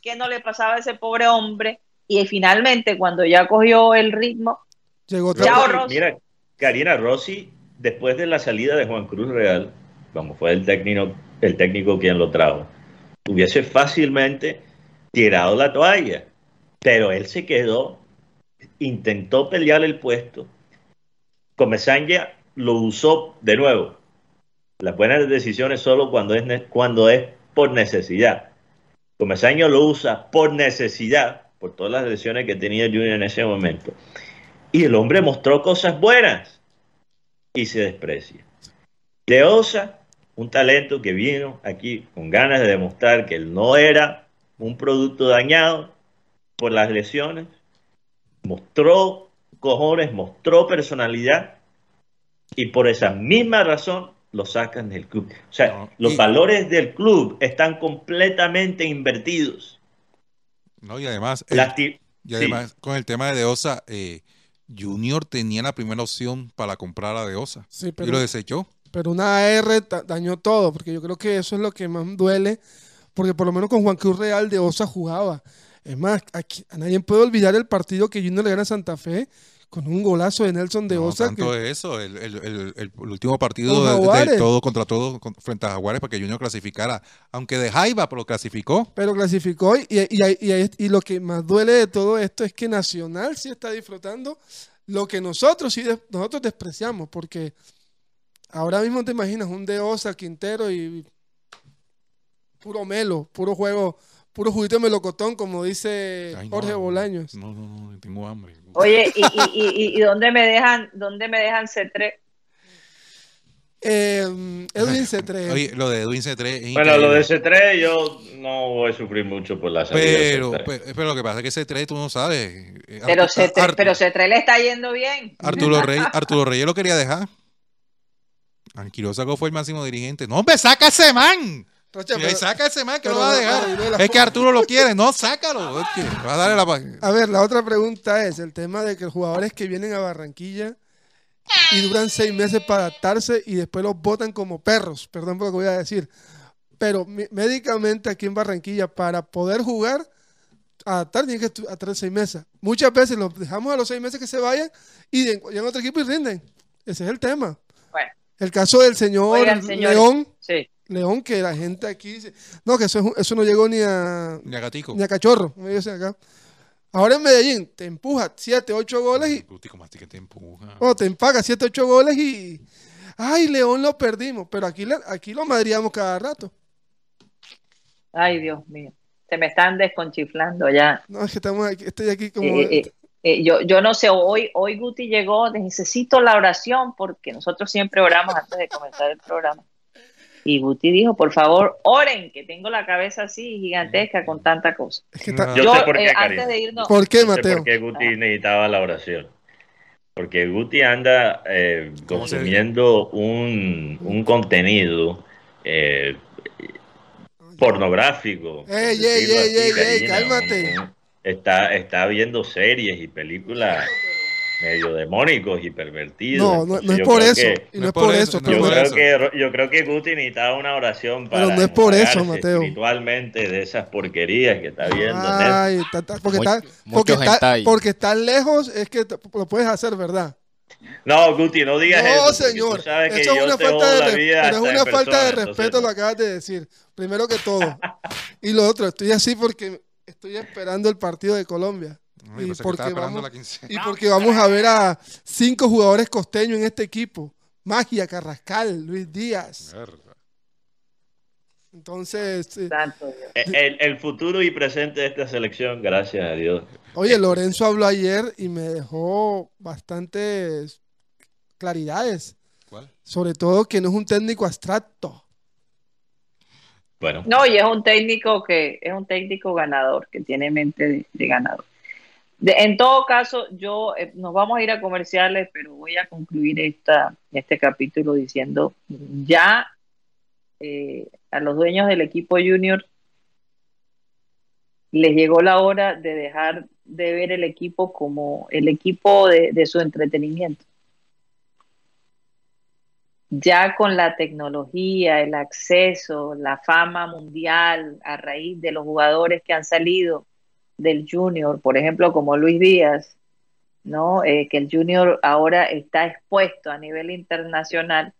que no le pasaba a ese pobre hombre. Y finalmente, cuando ya cogió el ritmo, Llegó ahorró. Mira, Karina Rossi, después de la salida de Juan Cruz Real, como fue el técnico, el técnico quien lo trajo, hubiese fácilmente tirado la toalla, pero él se quedó, intentó pelear el puesto. Comesaña lo usó de nuevo. Las buenas decisiones solo cuando es, cuando es por necesidad. Comesaña lo usa por necesidad, por todas las lesiones que tenía Junior en ese momento. Y el hombre mostró cosas buenas y se desprecia. De Osa, un talento que vino aquí con ganas de demostrar que él no era un producto dañado por las lesiones, mostró cojones, mostró personalidad y por esa misma razón lo sacan del club. O sea, No, los y- valores del club están completamente invertidos. No, y además, y sí. además con el tema de Deosa, eh, Junior tenía la primera opción para comprar a Deosa Sí, y pero, lo desechó. Pero una AR ta- dañó todo, porque yo creo que eso es lo que más duele, porque por lo menos con Juan Cruz Real de Osa jugaba. Es más, aquí, a nadie puede olvidar el partido que Junior le gana a Santa Fe con un golazo de Nelson de No Osa. tanto que- eso, el, el- el- el- último partido de- todo contra todo frente a Jaguares para que Junior clasificara, aunque de Jaiba, pero clasificó. pero clasificó y, y, y- y- lo que más duele de todo esto es que Nacional sí está disfrutando lo que nosotros sí nosotros despreciamos, porque ahora mismo te imaginas un de Osa, Quintero y puro melo, puro juego, puro juguito de melocotón, como dice Ay, no, Jorge Bolaños. No, no, no, tengo hambre. oye, ¿y, y, y, y dónde me dejan, dónde me dejan C3? Eh, Edwin C3. [LAUGHS] Oye, lo de Edwin C3 es Bueno, lo de increíble. C3 yo no voy a sufrir mucho por la salida pero, C3. pero, pero lo que pasa es que C3 tú no sabes. Pero Artu- C3, Artu- pero C3 le está yendo bien. Arturo Rey, Arturo Reyes lo quería dejar. Anquilosaco fue el máximo dirigente. No, hombre, saca ese man. Rocha, pero- saca ese man que lo va a no, dejar. Es que Arturo lo quiere, no, sácalo. [LAUGHS] Es que va a darle la A ver, la otra pregunta es el tema de que los jugadores que vienen a Barranquilla y duran seis meses para adaptarse y después los botan como perros, perdón por lo que voy a decir. Pero médicamente aquí en Barranquilla, para poder jugar, adaptar, tienen que estar seis meses. Muchas veces los dejamos a los seis meses que se vayan y llegan a otro equipo y rinden. Ese es el tema. El caso del señor Oigan, León, Sí. León, que la gente aquí dice, no, que eso, es un- eso no llegó ni a, Ni a gatico. ni a cachorro, como dicen acá. Ahora en Medellín te empuja 7, 8 goles y Guti, como así que te empuja. o te empaga 7, 8 goles y ay, León lo perdimos, pero aquí, aquí lo madriamos cada rato. Ay, Dios mío. Se me están desconchiflando ya. No, es que estamos aquí, estoy aquí como Eh, eh, eh, yo, yo no sé, hoy, hoy Guti llegó, necesito la oración porque nosotros siempre oramos antes de comenzar el programa. Y Guti dijo, por favor, oren, que tengo la cabeza así gigantesca con tanta cosa. es que está- No. Yo, Yo, sé por qué, eh, antes de irnos, ¿Por qué, Mateo? por qué Guti necesitaba la oración. Porque Guti anda eh, ¿Cómo se consumiendo un, un contenido eh, pornográfico. por Ey, ey, ey, ey, ey, cálmate. Un- Está, está viendo series y películas medio demónicos y pervertidos. No, no, es por eso. que- Y no es por eso. yo, es por no- creo eso. que, yo creo que Guti necesitaba una oración para Pero no es por eso, Mateo. espiritualmente de esas porquerías que está viendo. Netflix. Ay, está- está- porque, Mucho- está, porque, está, porque está lejos, es que lo puedes hacer, ¿verdad? No, Guti, no digas eso. No, porque señor. Tú sabes que Eso es yo una falta de, vida pero es una respeto entonces lo acabas de decir. Primero que todo. [LAUGHS] y lo otro, estoy así porque estoy esperando el partido de Colombia. No, y porque vamos- la quincena. Y porque vamos a ver a cinco jugadores costeños en este equipo. Magia, Carrascal, Luis Díaz. Entonces, eh. Eh, El, el futuro y presente de esta selección, gracias a Dios. oye, Lorenzo habló ayer y me dejó bastantes claridades. ¿Cuál? Sobre todo que no es un técnico abstracto. Bueno, No, y es un técnico que es un técnico ganador, que tiene mente de, ganador. De- en todo caso, yo eh, nos vamos a ir a comerciales, pero voy a concluir esta, este capítulo diciendo ya eh, a los dueños del equipo junior les llegó la hora de dejar de ver el equipo como el equipo de, de su entretenimiento. Ya con la tecnología, el acceso, la fama mundial a raíz de los jugadores que han salido del junior, por ejemplo, como Luis Díaz, ¿no? Eh, que el junior ahora está expuesto a nivel internacional,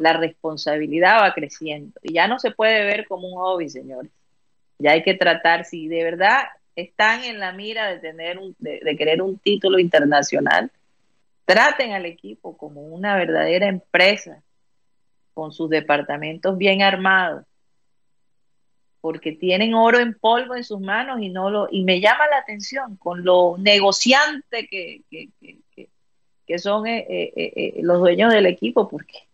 la responsabilidad va creciendo y ya no se puede ver como un hobby, señores. Ya hay que tratar, si de verdad están en la mira de tener un, de, de querer un título internacional, traten al equipo como una verdadera empresa, con sus departamentos bien armados, porque tienen oro en polvo en sus manos y no lo y me llama la atención con lo negociante que, que, que, son eh, eh, eh, los dueños del equipo, porque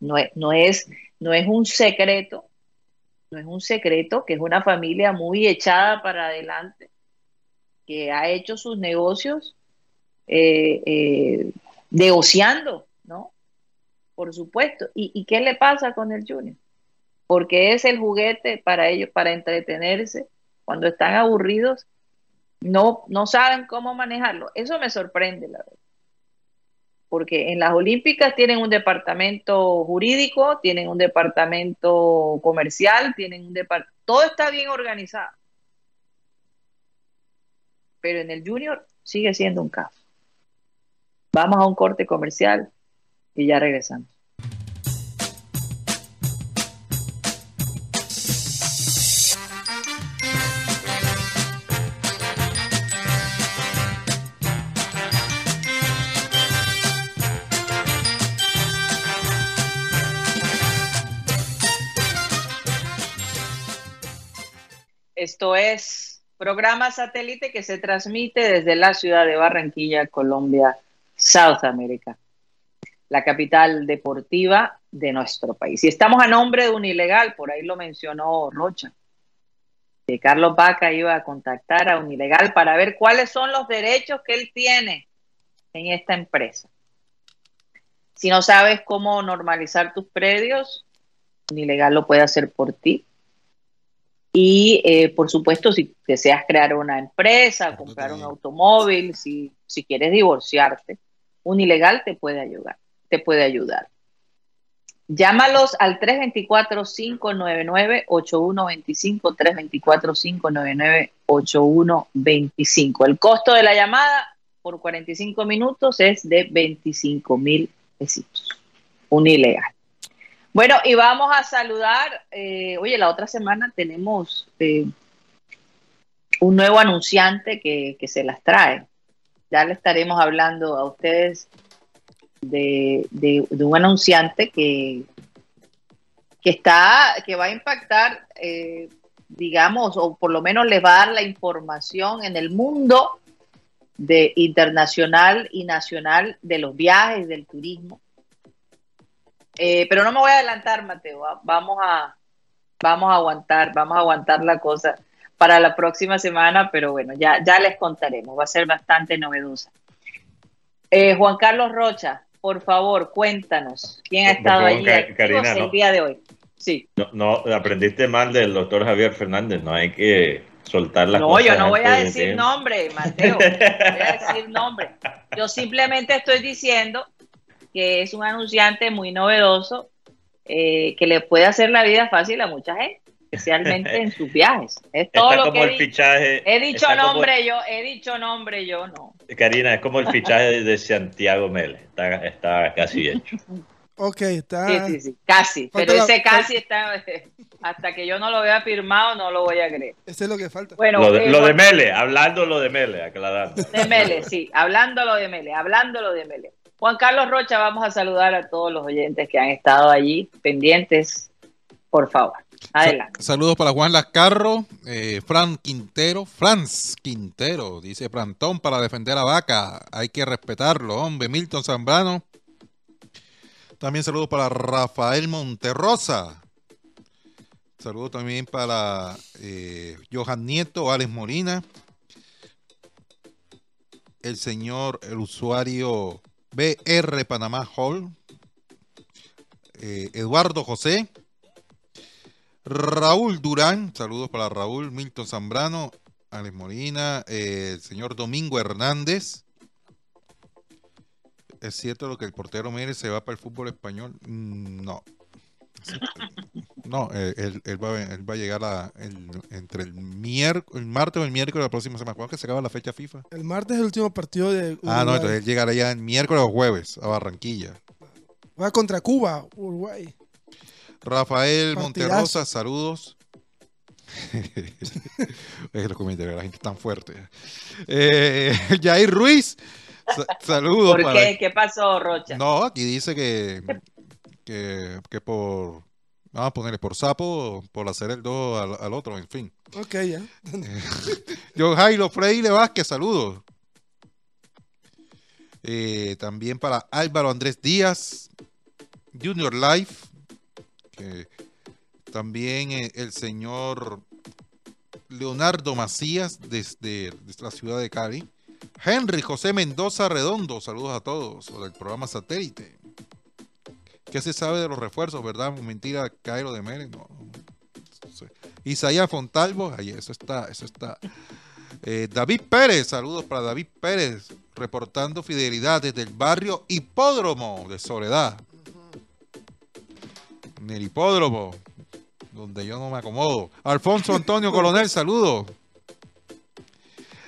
no es, no es no es un secreto, no es un secreto que es una familia muy echada para adelante, que ha hecho sus negocios negociando. Por supuesto. ¿Y, ¿Y qué le pasa con el Junior? Porque es el juguete para ellos, para entretenerse. Cuando están aburridos, no, no saben cómo manejarlo. Eso me sorprende, la verdad. Porque en las Olímpicas tienen un departamento jurídico, tienen un departamento comercial, tienen un departamento... Todo está bien organizado. Pero en el Junior sigue siendo un caso. Vamos a un corte comercial y ya regresamos. Esto es programa satélite que se transmite desde la ciudad de Barranquilla, Colombia, South America, la capital deportiva de nuestro país. Y estamos a nombre de un ilegal, por ahí lo mencionó Rocha, que Carlos Vaca iba a contactar a un ilegal para ver cuáles son los derechos que él tiene en esta empresa. Si no sabes cómo normalizar tus predios, un ilegal lo puede hacer por ti. Y eh, por supuesto, si deseas crear una empresa, comprar un automóvil, si, si quieres divorciarte, un ilegal te puede ayudar, te puede ayudar. Llámalos al 324-599-8125, 324-599-8125. El costo de la llamada por 45 minutos es de 25 mil pesitos. Un ilegal. Bueno, y vamos a saludar, eh, oye, la otra semana tenemos eh, un nuevo anunciante que, que, se las trae. Ya le estaremos hablando a ustedes de, de, un anunciante que, que, está, que va a impactar, eh, digamos, o por lo menos les va a dar la información en el mundo de internacional y nacional de los viajes, del turismo. Eh, pero no me voy a adelantar, Mateo. Vamos a, vamos a aguantar, vamos a aguantar la cosa para la próxima semana, pero bueno, ya, ya les contaremos. Va a ser bastante novedosa. Eh, Juan Carlos Rocha, por favor, cuéntanos quién ha estado ahí Karina, el día de hoy. Sí. No, no, aprendiste mal del doctor Javier Fernández, no hay que soltar las no, cosas. No, yo no voy a de decir nombre, Mateo. No voy a [LAUGHS] decir nombre. Yo simplemente estoy diciendo que es un anunciante muy novedoso eh, que le puede hacer la vida fácil a mucha gente, especialmente en sus viajes. Es todo Está lo como que he el dicho. fichaje. He dicho como- nombre yo, he dicho nombre yo, no. Karina, es como el fichaje de Santiago Mele. Está, está casi hecho. Ok, está. Sí, sí, sí, casi. Falta Pero la- ese casi está, [LAUGHS] hasta que yo no lo vea firmado, no lo voy a creer. Ese es lo que falta. Bueno, lo, de, eh, lo de Mele, hablando lo de Mele, aclarando. De Mele, sí, hablándolo de Mele, hablándolo de Mele. Juan Carlos Rocha, vamos a saludar a todos los oyentes que han estado allí pendientes, por favor. Adelante. Saludos para Juan Lascarro, eh, Fran Quintero, Franz Quintero, dice Frantón para defender a Vaca, hay que respetarlo, hombre, Milton Zambrano. También saludos para Rafael Monterrosa. Saludos también para eh, Johan Nieto, Alex Molina. El señor, el usuario BR Panamá Hall. eh, Eduardo José. Raúl Durán, saludos para Raúl, Milton Zambrano, Alex Molina, eh, el señor Domingo Hernández. ¿Es cierto lo que el portero Mérez se va para el fútbol español? Mm, No. No, eh, él, él va, él va a llegar a, el- entre el, martes o el miércoles de la próxima semana. ¿Cuándo es que se acaba la fecha FIFA? El martes es el último partido de. Ah, no, entonces él llegará ya el miércoles o jueves a Barranquilla. Va contra Cuba, Uruguay. Rafael Partidazo. Monterrosa, saludos. [LAUGHS] es los comentarios, la gente es tan fuerte. Eh, [LAUGHS] Jair Ruiz, sa- saludos. ¿Por para- qué? ¿Qué pasó, Rocha? No, aquí dice que, que, que por, vamos a ponerle por sapo, por hacer el 2 al, al otro, en fin. Ok, ya. [LAUGHS] Yo Jairo Freire Vázquez, saludos. Eh, también para Álvaro Andrés Díaz, Junior Life, también eh, el señor Leonardo Macías desde, la ciudad de Cali, Henry José Mendoza Redondo, saludos a todos, del programa Satélite. ¿Qué se sabe de los refuerzos, verdad? Mentira, Cairo de Mérez, no. Isaías Fontalvo, ahí eso está, eso está. Eh, David Pérez, saludos para David Pérez, reportando fidelidad desde el barrio Hipódromo de Soledad. En el hipódromo, donde yo no me acomodo. Alfonso Antonio Coronel, saludos.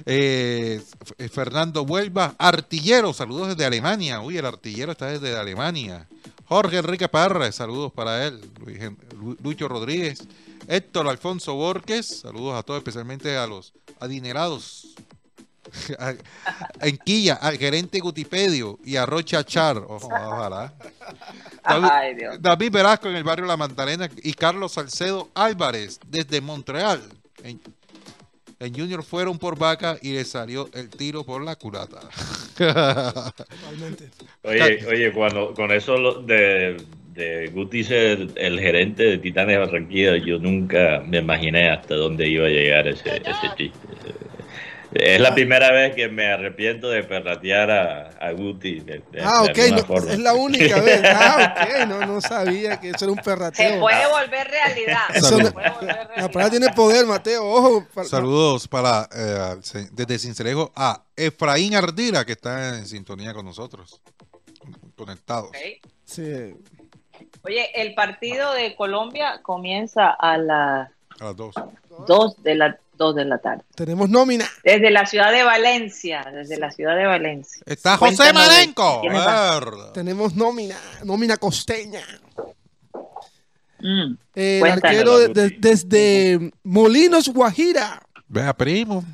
Eh, F- Fernando Huelva, artillero, saludos desde Alemania. Uy, el artillero está desde Alemania. Jorge Enrique Parra, saludos para él. Lucho Rodríguez. Héctor Alfonso Borges, saludos a todos, especialmente a los adinerados. [LAUGHS] A- en Quilla, al gerente Gutipedio y a Rocha Char. Ojo, [LAUGHS] ojalá. David, Ay, Dios. David Velasco en el barrio La Magdalena y Carlos Salcedo Álvarez desde Montreal. En, en Junior fueron por vaca y le salió el tiro por la culata. Totalmente. Oye, oye, cuando con eso lo- de, de Guti ser el gerente de Titanes Barranquilla, yo nunca me imaginé hasta dónde iba a llegar ese, ese chiste. Es la primera vez que me arrepiento de perratear a, a Guti. de- de- Ah, ok, alguna no, forma. es la única vez. [LAUGHS] Ah, ok, no, no sabía que eso era un Se perrateo. puede volver realidad. Eso Se no- puede volver La realidad. palabra tiene poder, Mateo. Ojo. Saludos para eh, se- desde Cincelejo a Efraín Ardila, que está en sintonía con nosotros. Conectados. Sí. Oye, el partido de Colombia comienza a las A las dos. 2 de la, 2 de la tarde. Tenemos nómina. Desde la ciudad de Valencia, desde la ciudad de Valencia. Está José Cuéntanos de- Marenco. ¿quién está? Verda. Tenemos nómina. Nómina costeña. Mm. El arquero de- de- desde Molinos, Guajira. Vea, primo.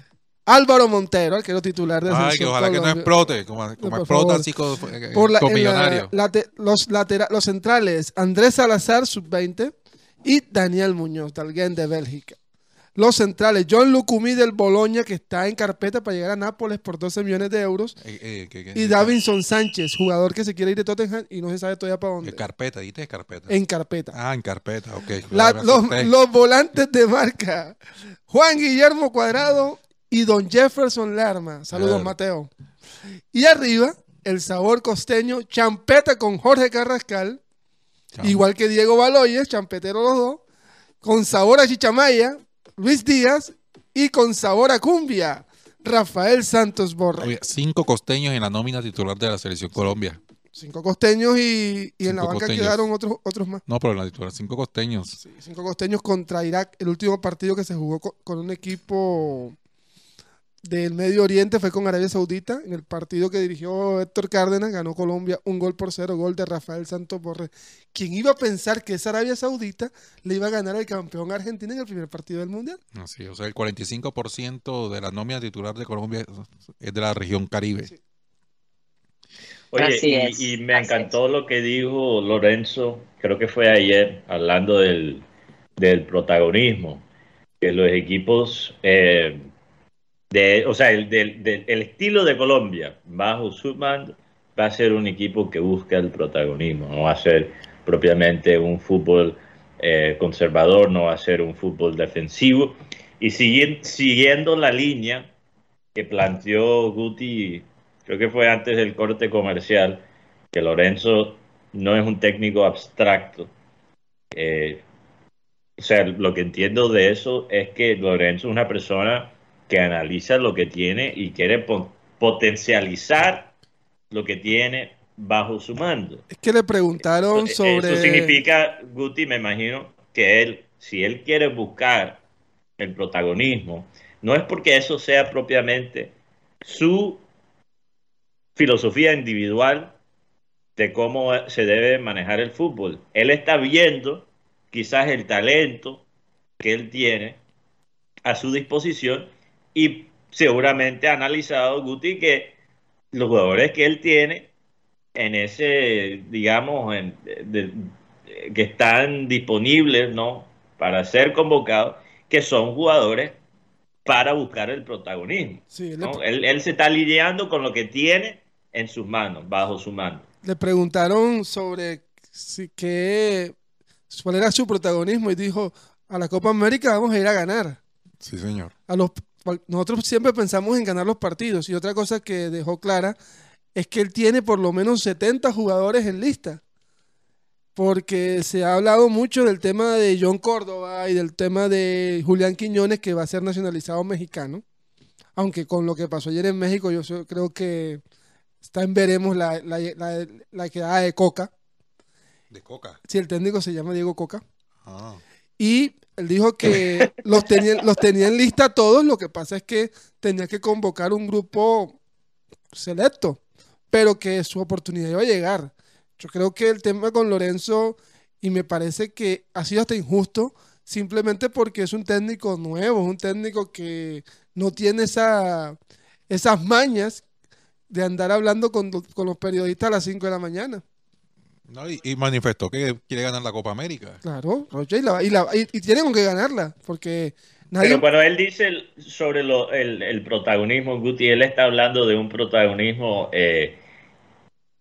Álvaro Montero, arquero titular de Ay, que ojalá que no explote, como, explota así con, Por la- con la- los, latera- los centrales, Andrés Salazar, sub-20, y Daniel Muñoz, Gent de Bélgica. Los centrales, John Lucumí del Boloña, que está en carpeta para llegar a Nápoles por 12 millones de euros. Eh, eh, que- que- Y Davinson Sánchez, jugador que se quiere ir de Tottenham y no se sabe todavía para En dónde. carpeta, ¿viste? carpeta. En carpeta. Ah, en carpeta, ok. La- los, volantes de marca, Juan Guillermo Cuadrado y Don Jefferson Lerma. Saludos, Claro. Mateo. Y arriba, el sabor costeño, champeta con Jorge Carrascal, igual que Diego Baloyes, champetero los dos, con sabor a chichamaya, Luis Díaz, y con sabor a cumbia, Rafael Santos Borra. Oye, cinco costeños en la nómina titular de la selección Colombia. Cinco costeños y, y en la banca costeños. quedaron otros, otros más. No, pero en la titular, cinco costeños. Sí, cinco costeños contra Irak. El último partido que se jugó co- con, un equipo del Medio Oriente fue con Arabia Saudita. En el partido que dirigió Héctor Cárdenas, ganó Colombia un gol por cero, gol de Rafael Santos Borges. Quien iba a pensar que esa Arabia Saudita le iba a ganar al campeón Argentina en el primer partido del Mundial? Así, o sea, el 45% de la nómina titular de Colombia es de la región Caribe. Sí. Oye, y, y me así encantó lo que dijo Lorenzo, creo que fue ayer, hablando del, del protagonismo, que los equipos, eh, de, o sea, el, del- el estilo de Colombia bajo su mando va a ser un equipo que busca el protagonismo, no va a ser propiamente un fútbol eh, conservador, no va a ser un fútbol defensivo. Y sigui- siguiendo la línea que planteó Guti creo que fue antes del corte comercial, que Lorenzo no es un técnico abstracto. Eh, o sea, lo que entiendo de eso es que Lorenzo es una persona que analiza lo que tiene y quiere po- potencializar lo que tiene bajo su mando. Es que le preguntaron Eso- sobre... Eso significa, Guti, me imagino, que él, si él quiere buscar el protagonismo, no es porque eso sea propiamente su filosofía individual de cómo se debe manejar el fútbol. Él está viendo quizás el talento que él tiene a su disposición y seguramente ha analizado Guti que los jugadores que él tiene en ese, digamos, en- de- de- que están disponibles, ¿no? Para ser convocados, que son jugadores para buscar el protagonismo. Sí. Él, él se está lidiando con lo que tiene en sus manos, bajo su mano. le preguntaron sobre si, qué, cuál era su protagonismo y dijo, a la Copa América vamos a ir a ganar. Sí, señor. a los, nosotros siempre pensamos en ganar los partidos y otra cosa que dejó clara es que él tiene por lo menos 70 jugadores en lista. Porque se ha hablado mucho del tema de John Córdoba y del tema de Julián Quiñones que va a ser nacionalizado mexicano. Aunque con lo que pasó ayer en México yo creo que está en veremos la, la, la, la quedada de Coca. De coca. Si el técnico se llama Diego Coca. Ah. Y él dijo que los tenía, los tenía en lista todos, lo que pasa es que tenía que convocar un grupo selecto, pero que su oportunidad iba a llegar. Yo creo que el tema con Lorenzo, y me parece que ha sido hasta injusto, simplemente porque es un técnico nuevo, es un técnico que no tiene esa, esas mañas de andar hablando con, con los periodistas a las 5 de la mañana. No, y, y manifestó que quiere ganar la Copa América. Claro, Roger, y, la- y, la- y- y tienen con qué ganarla, porque nadie... Pero cuando él dice el- sobre lo- el, el protagonismo, Guti, él está hablando de un protagonismo, eh,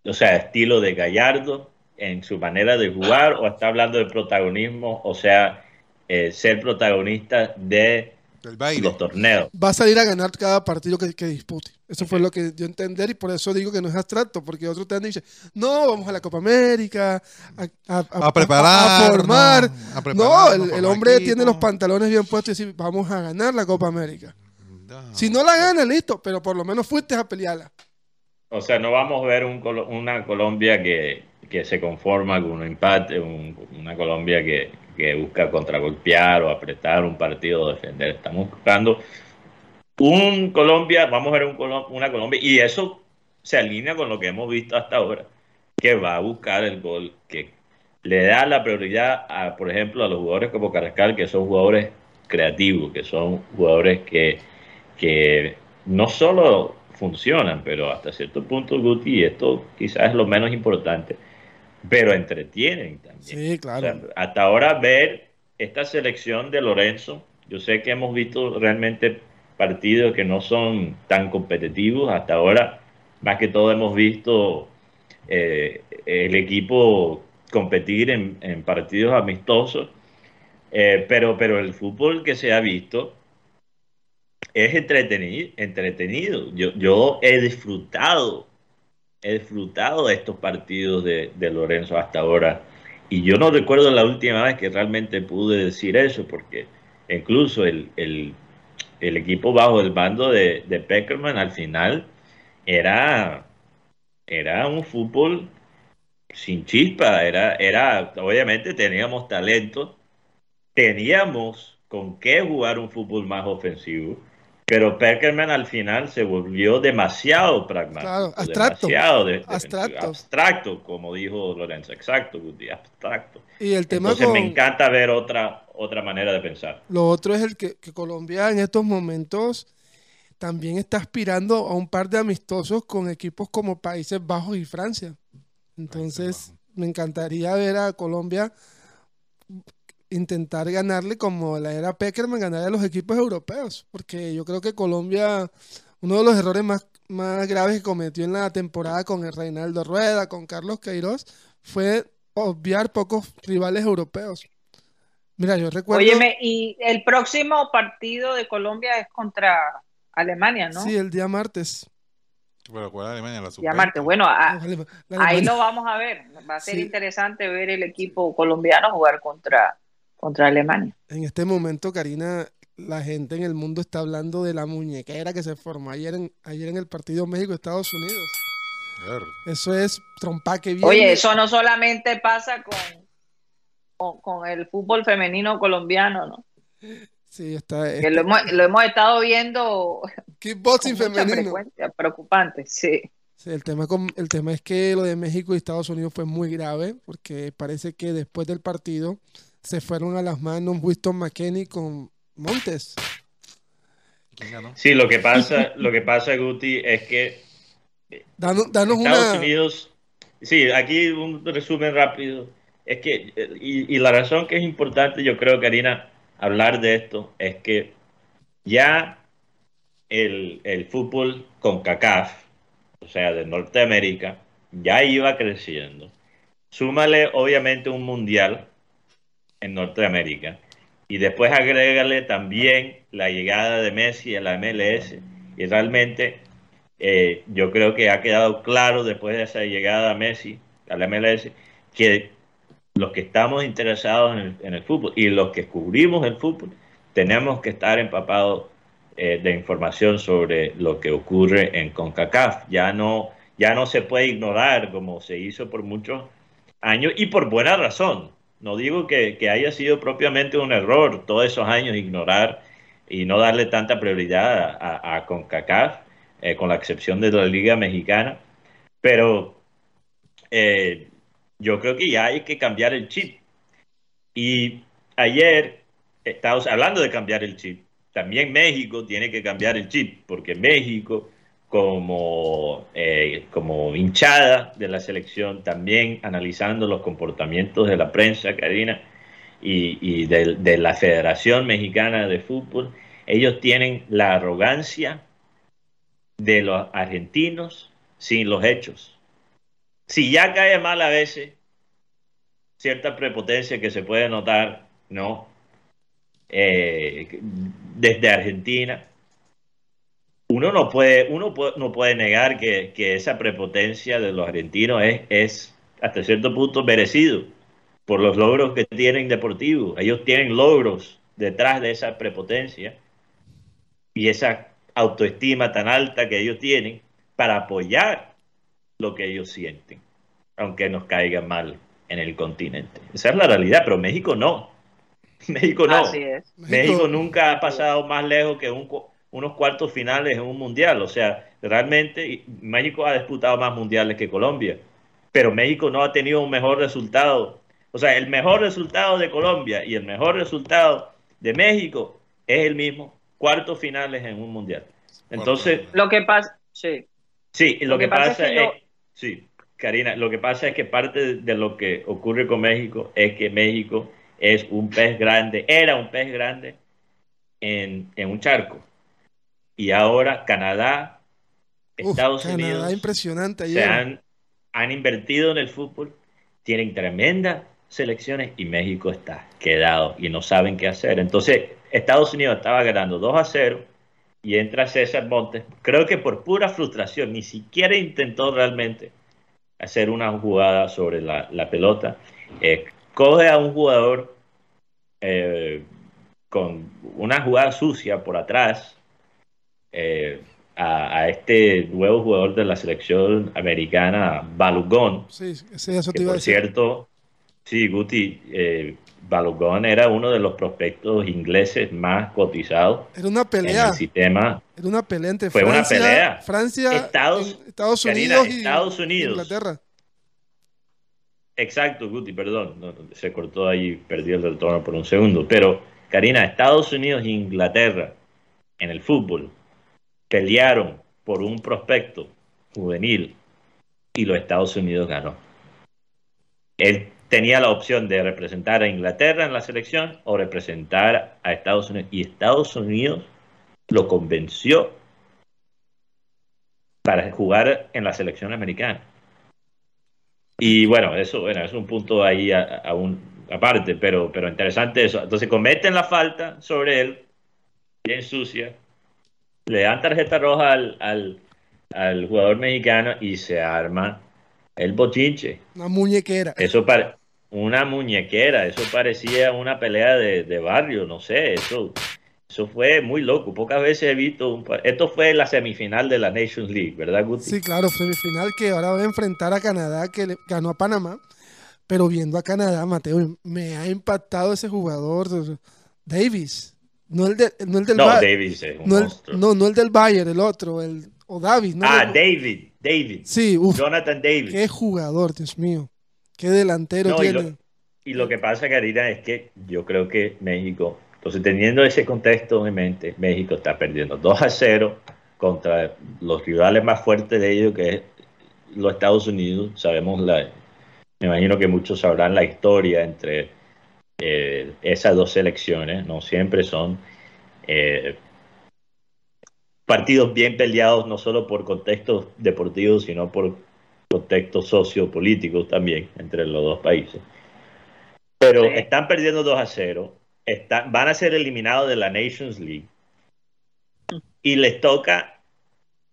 o sea, estilo de Gallardo en su manera de jugar, o está hablando de protagonismo, o sea, eh, ser protagonista de Del baile. los torneos. va a salir a ganar cada partido que, que dispute. Eso fue lo que dio a entender y por eso digo que no es abstracto, porque otros te han dicho, no, vamos a la Copa América, a, a- a- A preparar. a formar. a No, el, hombre equipo. tiene los pantalones bien puestos y dice, vamos a ganar la Copa América. Si no la gana, listo, pero por lo menos fuiste a pelearla. O sea, no vamos a ver un una Colombia que, que se conforma con un empate, una Colombia que, que busca contragolpear o apretar un partido o defender. Estamos buscando un Colombia, vamos a ver un una Colombia, y eso se alinea con lo que hemos visto hasta ahora, que va a buscar el gol, que le da la prioridad, a, por ejemplo, a los jugadores como Carrascal, que son jugadores creativos, que son jugadores que, que no solo funcionan, pero hasta cierto punto, Guti, y esto quizás es lo menos importante, pero entretienen también. Sí, claro. hasta ahora ver esta selección de Lorenzo, yo sé que hemos visto realmente partidos que no son tan competitivos, hasta ahora más que todo hemos visto eh, el equipo competir en, partidos amistosos, eh, pero, pero el fútbol que se ha visto es entretenido. entretenido. Yo, yo he disfrutado, he disfrutado de estos partidos de, Lorenzo hasta ahora. Y yo no recuerdo la última vez que realmente pude decir eso, porque incluso el, el, equipo bajo el bando de, de Peckerman al final era, era un fútbol sin chispa, era, era, obviamente teníamos talento, teníamos con qué jugar un fútbol más ofensivo, pero Peckerman al final se volvió demasiado pragmático, abstracto, demasiado abstracto. abstracto, como dijo Lorenzo, exacto, abstracto. Y el tema Entonces me encanta ver otra, otra manera de pensar. Lo otro es el que, que Colombia en estos momentos también está aspirando a un par de amistosos con equipos como Países Bajos y Francia. Entonces, me encantaría ver a Colombia intentar ganarle como la era Peckerman, ganarle a los equipos europeos, porque yo creo que Colombia, uno de los errores más, más graves que cometió en la temporada con el Reinaldo Rueda, con Carlos Queiroz, fue obviar pocos rivales europeos. Mira, yo recuerdo... Óyeme, y el próximo partido de Colombia es contra Alemania, ¿no? Sí, el día martes. Bueno, ¿cuál Alemania? La día martes. Bueno, ahí lo vamos a ver. Va a ser interesante ver el equipo colombiano jugar contra, contra Alemania. En este momento, Karina, la gente en el mundo está hablando de la muñequera que se formó ayer en, ayer en el partido México-Estados Unidos. Eso es trompa que viene. Oye, eso no solamente pasa con, con el fútbol femenino colombiano, ¿no? Sí, está. lo, hemos, estado viendo. [LAUGHS] Kickboxing femenino. Preocupante, sí. el, tema con, el tema es que lo de México y Estados Unidos fue muy grave, porque parece que después del partido se fueron a las manos Winston McKenney con Montes. Sí, lo que pasa, lo que pasa, Guti, es que danos, Estados Unidos. Sí, aquí un resumen rápido. Es que, y, y la razón que es importante, yo creo, Karina, hablar de esto es que ya el, el fútbol con CACAF, o sea, de Norteamérica, ya iba creciendo. Súmale obviamente un mundial en Norteamérica y después agrégale también la llegada de Messi a la MLS y realmente eh, yo creo que ha quedado claro después de esa llegada a Messi a la MLS que los que estamos interesados en el, fútbol y los que cubrimos el fútbol, tenemos que estar empapados eh, de información sobre lo que ocurre en CONCACAF. Ya no, ya no se puede ignorar como se hizo por muchos años y por buena razón. No digo que, haya sido propiamente un error todos esos años ignorar y no darle tanta prioridad a, CONCACAF, eh, con la excepción de la Liga Mexicana, pero eh, yo creo que ya hay que cambiar el chip. Y ayer estábamos hablando de cambiar el chip. También México tiene que cambiar el chip, porque México, como, eh, como hinchada de la selección, también analizando los comportamientos de la prensa, Karina, y, y de, la Federación Mexicana de Fútbol, ellos tienen la arrogancia de los argentinos sin los hechos si ya cae mal a veces cierta prepotencia que se puede notar, ¿no? Eh, desde Argentina, uno no puede, uno no puede negar que, esa prepotencia de los argentinos es, es hasta cierto punto merecido por los logros que tienen deportivos. Ellos tienen logros detrás de esa prepotencia y esa autoestima tan alta que ellos tienen para apoyar lo que ellos sienten. aunque nos caiga mal en el continente. Esa es la realidad, pero México no. [LAUGHS] México no. Así es. México nunca ha pasado más lejos que un, unos cuartos finales en un mundial. O sea, realmente México ha disputado más mundiales que Colombia, pero México no ha tenido un mejor resultado. O sea, el mejor resultado de Colombia y el mejor resultado de México es el mismo, cuartos finales en un mundial. Entonces, lo que pasa, sí. Sí, lo, que, pasa, es, sí, Karina, lo que pasa es que parte de lo que ocurre con México es que México es un pez grande, era un pez grande en, en un charco. Y ahora Canadá, Estados Unidos impresionante se han, han invertido en el fútbol, tienen tremendas selecciones y México está quedado y no saben qué hacer. Entonces, Estados Unidos estaba ganando 2 a 0 y entra César Montes, creo que por pura frustración, ni siquiera intentó realmente hacer una jugada sobre la, pelota. Eh, coge a un jugador eh, con una jugada sucia por atrás eh, a, este nuevo jugador de la selección americana, Balugón. Sí, eso te por cierto, sí, Guti, Balogun era uno de los prospectos ingleses más cotizados. Era una pelea. En el sistema. Era una pelea entre Fue Francia, una pelea. Francia, Estados, Estados Unidos y Estados Unidos. Inglaterra. Exacto, Guti, perdón. se cortó ahí, perdí el retorno por un segundo. Pero, Karina, Estados Unidos e Inglaterra en el fútbol pelearon por un prospecto juvenil y los Estados Unidos ganó. El tenía la opción de representar a Inglaterra en la selección o representar a Estados Unidos. Y Estados Unidos lo convenció para jugar en la selección americana. Y bueno, eso bueno, es un punto ahí a, un, aparte, pero, pero interesante eso. Entonces cometen la falta sobre él, bien sucia, le dan tarjeta roja al, al, al jugador mexicano y se arma el bochinche. Una muñequera. Eso, para, una muñequera, eso parecía una pelea de, barrio, no sé, eso, eso fue muy loco. Pocas veces he visto, un, esto fue la semifinal de la Nations League, ¿verdad, Guti? Sí, claro, semifinal que ahora va a enfrentar a Canadá, que ganó a Panamá, pero viendo a Canadá, Mateo, me ha impactado ese jugador, Davis. No el, de, no el del No, Davis es un no, el, no, no el del Bayern, el otro, el, o Davis. No ah, David, David. Sí, uf, Jonathan Davis. Qué jugador, Dios mío. ¿Qué delantero tiene? Y lo, que pasa, Karina, es que yo creo que México, entonces teniendo ese contexto en mente, México está perdiendo 2 a 0 contra los rivales más fuertes de ellos, que es los Estados Unidos. Sabemos la, me imagino que muchos sabrán la historia entre eh, esas dos selecciones, no siempre son eh, partidos bien peleados, no solo por contextos deportivos, sino por contextos sociopolíticos también entre los dos países. Pero están perdiendo 2 a 0, están, van a ser eliminados de la Nations League y les toca,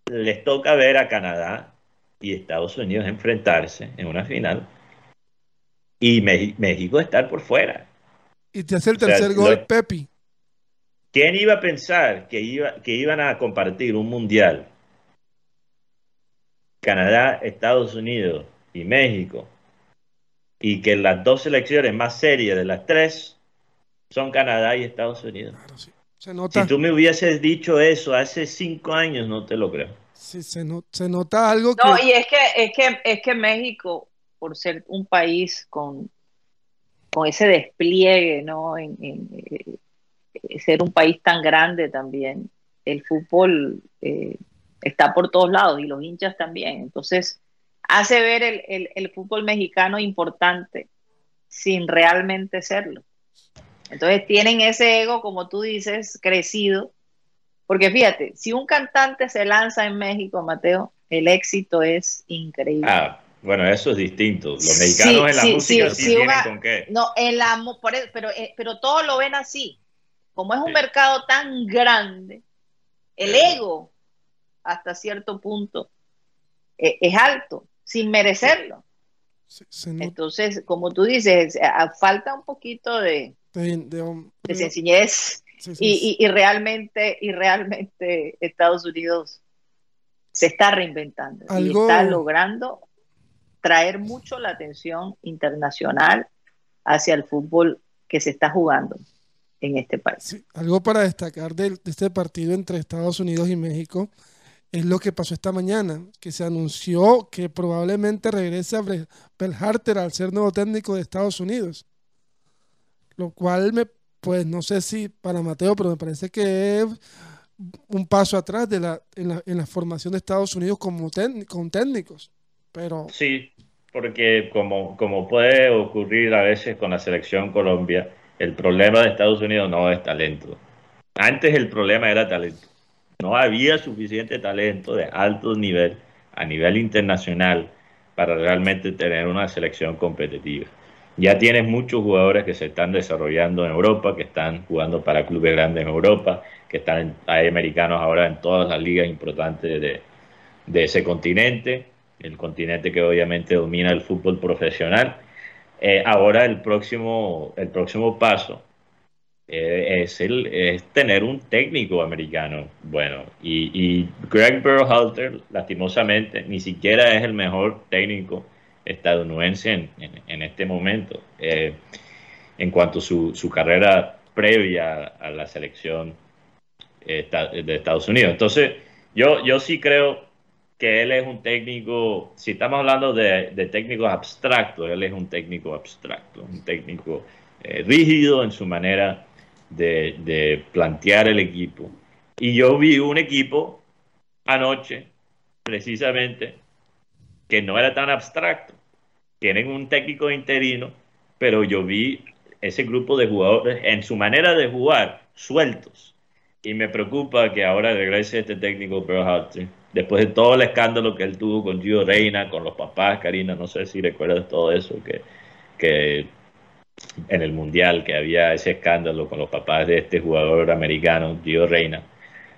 les toca ver a Canadá y Estados Unidos enfrentarse en una final y México estar por fuera. Y te hace el tercer gol, Pepi. ¿Quién iba a pensar que, iba, que iban a compartir un mundial Canadá, Estados Unidos y México, y que las dos selecciones más serias de las tres son Canadá y Estados Unidos. Si tú me hubieses dicho eso hace cinco años, no te lo creo. Sí, se, nota algo que... No, y es que, es que, es que México, por ser un país con, con ese despliegue, ¿no? En, eh, ser un país tan grande también, el fútbol eh, está por todos lados y los hinchas también. Entonces, hace ver el, fútbol mexicano importante sin realmente serlo. Entonces tienen ese ego, como tú dices, crecido. Porque fíjate, si un cantante se lanza en México, Mateo, el éxito es increíble. Ah, bueno, eso es distinto. Los mexicanos en la música sí, tienen con qué. No, en la, por pero, eh, pero todos lo ven así. Como es un mercado tan grande, el ego hasta cierto punto eh, es alto, sin merecerlo. Entonces, como tú dices, falta un poquito de, de, sencillez y, realmente, y realmente Estados Unidos se está reinventando y está logrando traer mucho la atención internacional hacia el fútbol que se está jugando en este país. Algo para destacar de, de este partido entre Estados Unidos y México es lo que pasó esta mañana, que se anunció que probablemente regrese a Belharter al ser nuevo técnico de Estados Unidos. Lo cual me, pues no sé si para Mateo, pero me parece que es un paso atrás de la, en, la, en la formación de Estados Unidos como con técnicos. Sí, porque como, como puede ocurrir a veces con la selección Colombia, el problema de Estados Unidos no es talento. Antes el problema era talento. No había suficiente talento de alto nivel a nivel internacional para realmente tener una selección competitiva. Ya tienes muchos jugadores que se están desarrollando en Europa, que están jugando para clubes grandes en Europa, que están hay americanos ahora en todas las ligas importantes de, de ese continente, el continente que obviamente domina el fútbol profesional. Eh, ahora el próximo, el próximo paso eh, es, es tener un técnico americano bueno. Y, y Greg Berhalter, lastimosamente, ni siquiera es el mejor técnico estadounidense en, en, este momento eh, en cuanto a su, su, carrera previa a la selección de Estados Unidos. Entonces, yo, yo sí creo que él es un técnico, si estamos hablando de, de técnicos abstractos, él es un técnico abstracto, un técnico eh, rígido en su manera de, plantear el equipo. Y yo vi un equipo anoche, precisamente, que no era tan abstracto. Tienen un técnico interino, pero yo vi ese grupo de jugadores en su manera de jugar sueltos. Y me preocupa que ahora regrese este técnico Berhalter después de todo el escándalo que él tuvo con Gio Reina, con los papás, Karina, no sé si recuerdas todo eso, que, que en el Mundial, que había ese escándalo con los papás de este jugador americano, Gio Reina.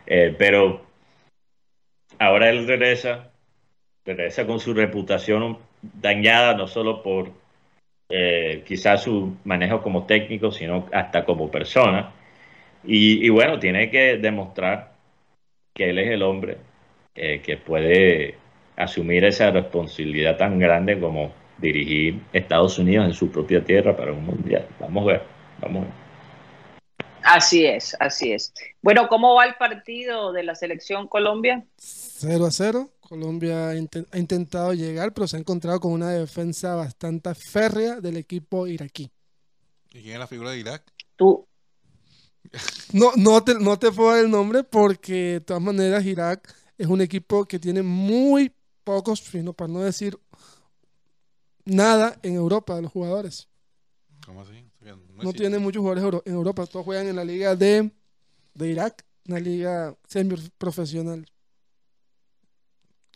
Eh, pero ahora él regresa, regresa con su reputación dañada, no solo por eh, quizás su manejo como técnico, sino hasta como persona. Y, y bueno, tiene que demostrar que él es el hombre eh, que puede asumir esa responsabilidad tan grande como dirigir Estados Unidos en su propia tierra para un mundial. Vamos a ver, vamos a ver. Así es, así es. Bueno, ¿cómo va el partido de la selección Colombia? 0 a 0. Colombia ha intentado llegar, pero se ha encontrado con una defensa bastante férrea del equipo iraquí. ¿Y quién es la figura de Irak? Tú. No, no, te, no te puedo dar el nombre porque de todas maneras Irak es un equipo que tiene muy pocos, para no decir nada en Europa de los jugadores. ¿Cómo así? No, no tiene muchos jugadores en Europa, todos juegan en la liga de, de Irak, una liga semi-profesional.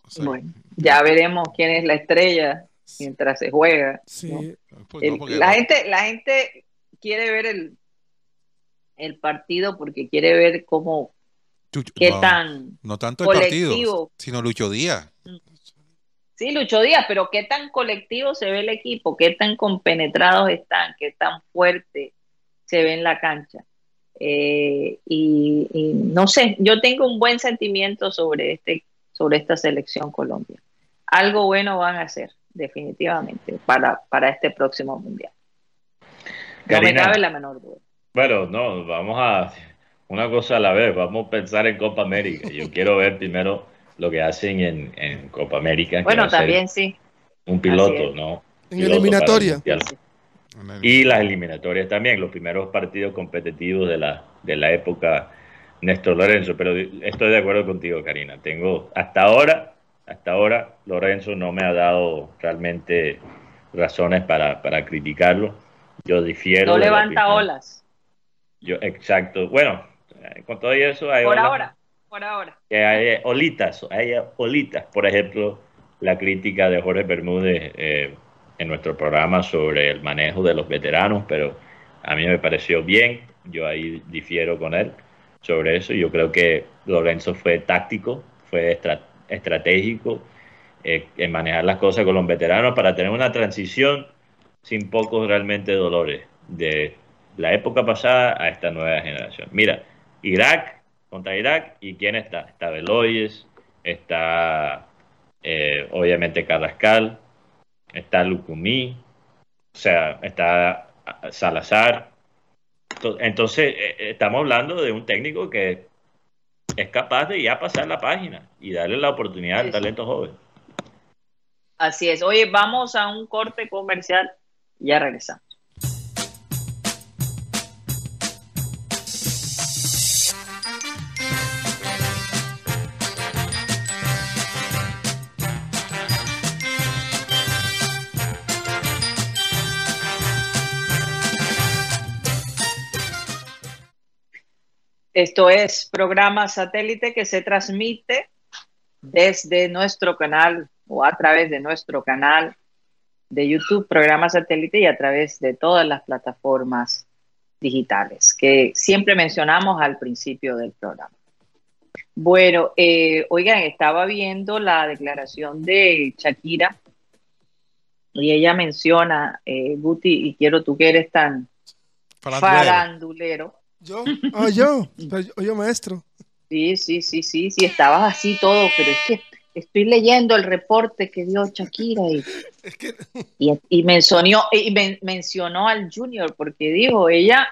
O sea, bueno, ya veremos quién es la estrella mientras se juega. Sí. ¿no? Pues no, el, la, gente, la gente quiere ver el, el partido porque quiere ver cómo, ¿Qué no, tan no tanto el partido, sino Lucho Díaz. Sí, Lucho Díaz, pero qué tan colectivo se ve el equipo, qué tan compenetrados están, qué tan fuerte se ve en la cancha. Eh, y, y, no sé, yo tengo un buen sentimiento sobre este, sobre esta selección Colombia. Algo bueno van a hacer, definitivamente, para, para este próximo mundial. No Karina, me cabe la menor duda. Bueno, no, vamos a una cosa a la vez, vamos a pensar en Copa América. Yo quiero ver primero lo que hacen en, en Copa América. Bueno, también sí. Un piloto, ¿no? En piloto eliminatoria. Y las eliminatorias también, los primeros partidos competitivos de la, de la época Néstor Lorenzo. Pero estoy de acuerdo contigo, Karina. Tengo, hasta ahora, hasta ahora, Lorenzo no me ha dado realmente razones para, para criticarlo. Yo difiero. No levanta olas. Yo, exacto. Bueno, con todo eso hay por ahora por ahora. que hay olitas hay olitas. Por ejemplo la crítica de Jorge Bermúdez eh, en nuestro programa sobre el manejo de los veteranos pero a mí me pareció bien. Yo ahí difiero con él sobre eso. Yo creo que Lorenzo fue táctico fue estra estratégico eh, en manejar las cosas con los veteranos para tener una transición sin pocos realmente dolores de la época pasada a esta nueva generación. Mira Irak contra Irak. ¿Y quién está? Está Beloyes, está eh, obviamente Carrascal, está Lucumí, o sea, está Salazar. Entonces, eh, eh, estamos hablando de un técnico que es capaz de ya pasar la página y darle la oportunidad al talento joven. Así es. Oye, vamos a un corte comercial y ya regresamos. Esto es programa satélite que se transmite desde nuestro canal o a través de nuestro canal de YouTube, programa satélite y a través de todas las plataformas digitales que siempre mencionamos al principio del programa. Bueno, eh, oigan, estaba viendo la declaración de Shakira y ella menciona, eh, Guti, y quiero tú que eres tan farandulero ¿Yo? Ah, [LAUGHS] yo. yo, maestro. Sí, sí, sí, sí, sí, estabas así todo, pero es que estoy leyendo el reporte que dio Shakira y, [LAUGHS] y, mencionó, y mencionó al Junior porque dijo, ella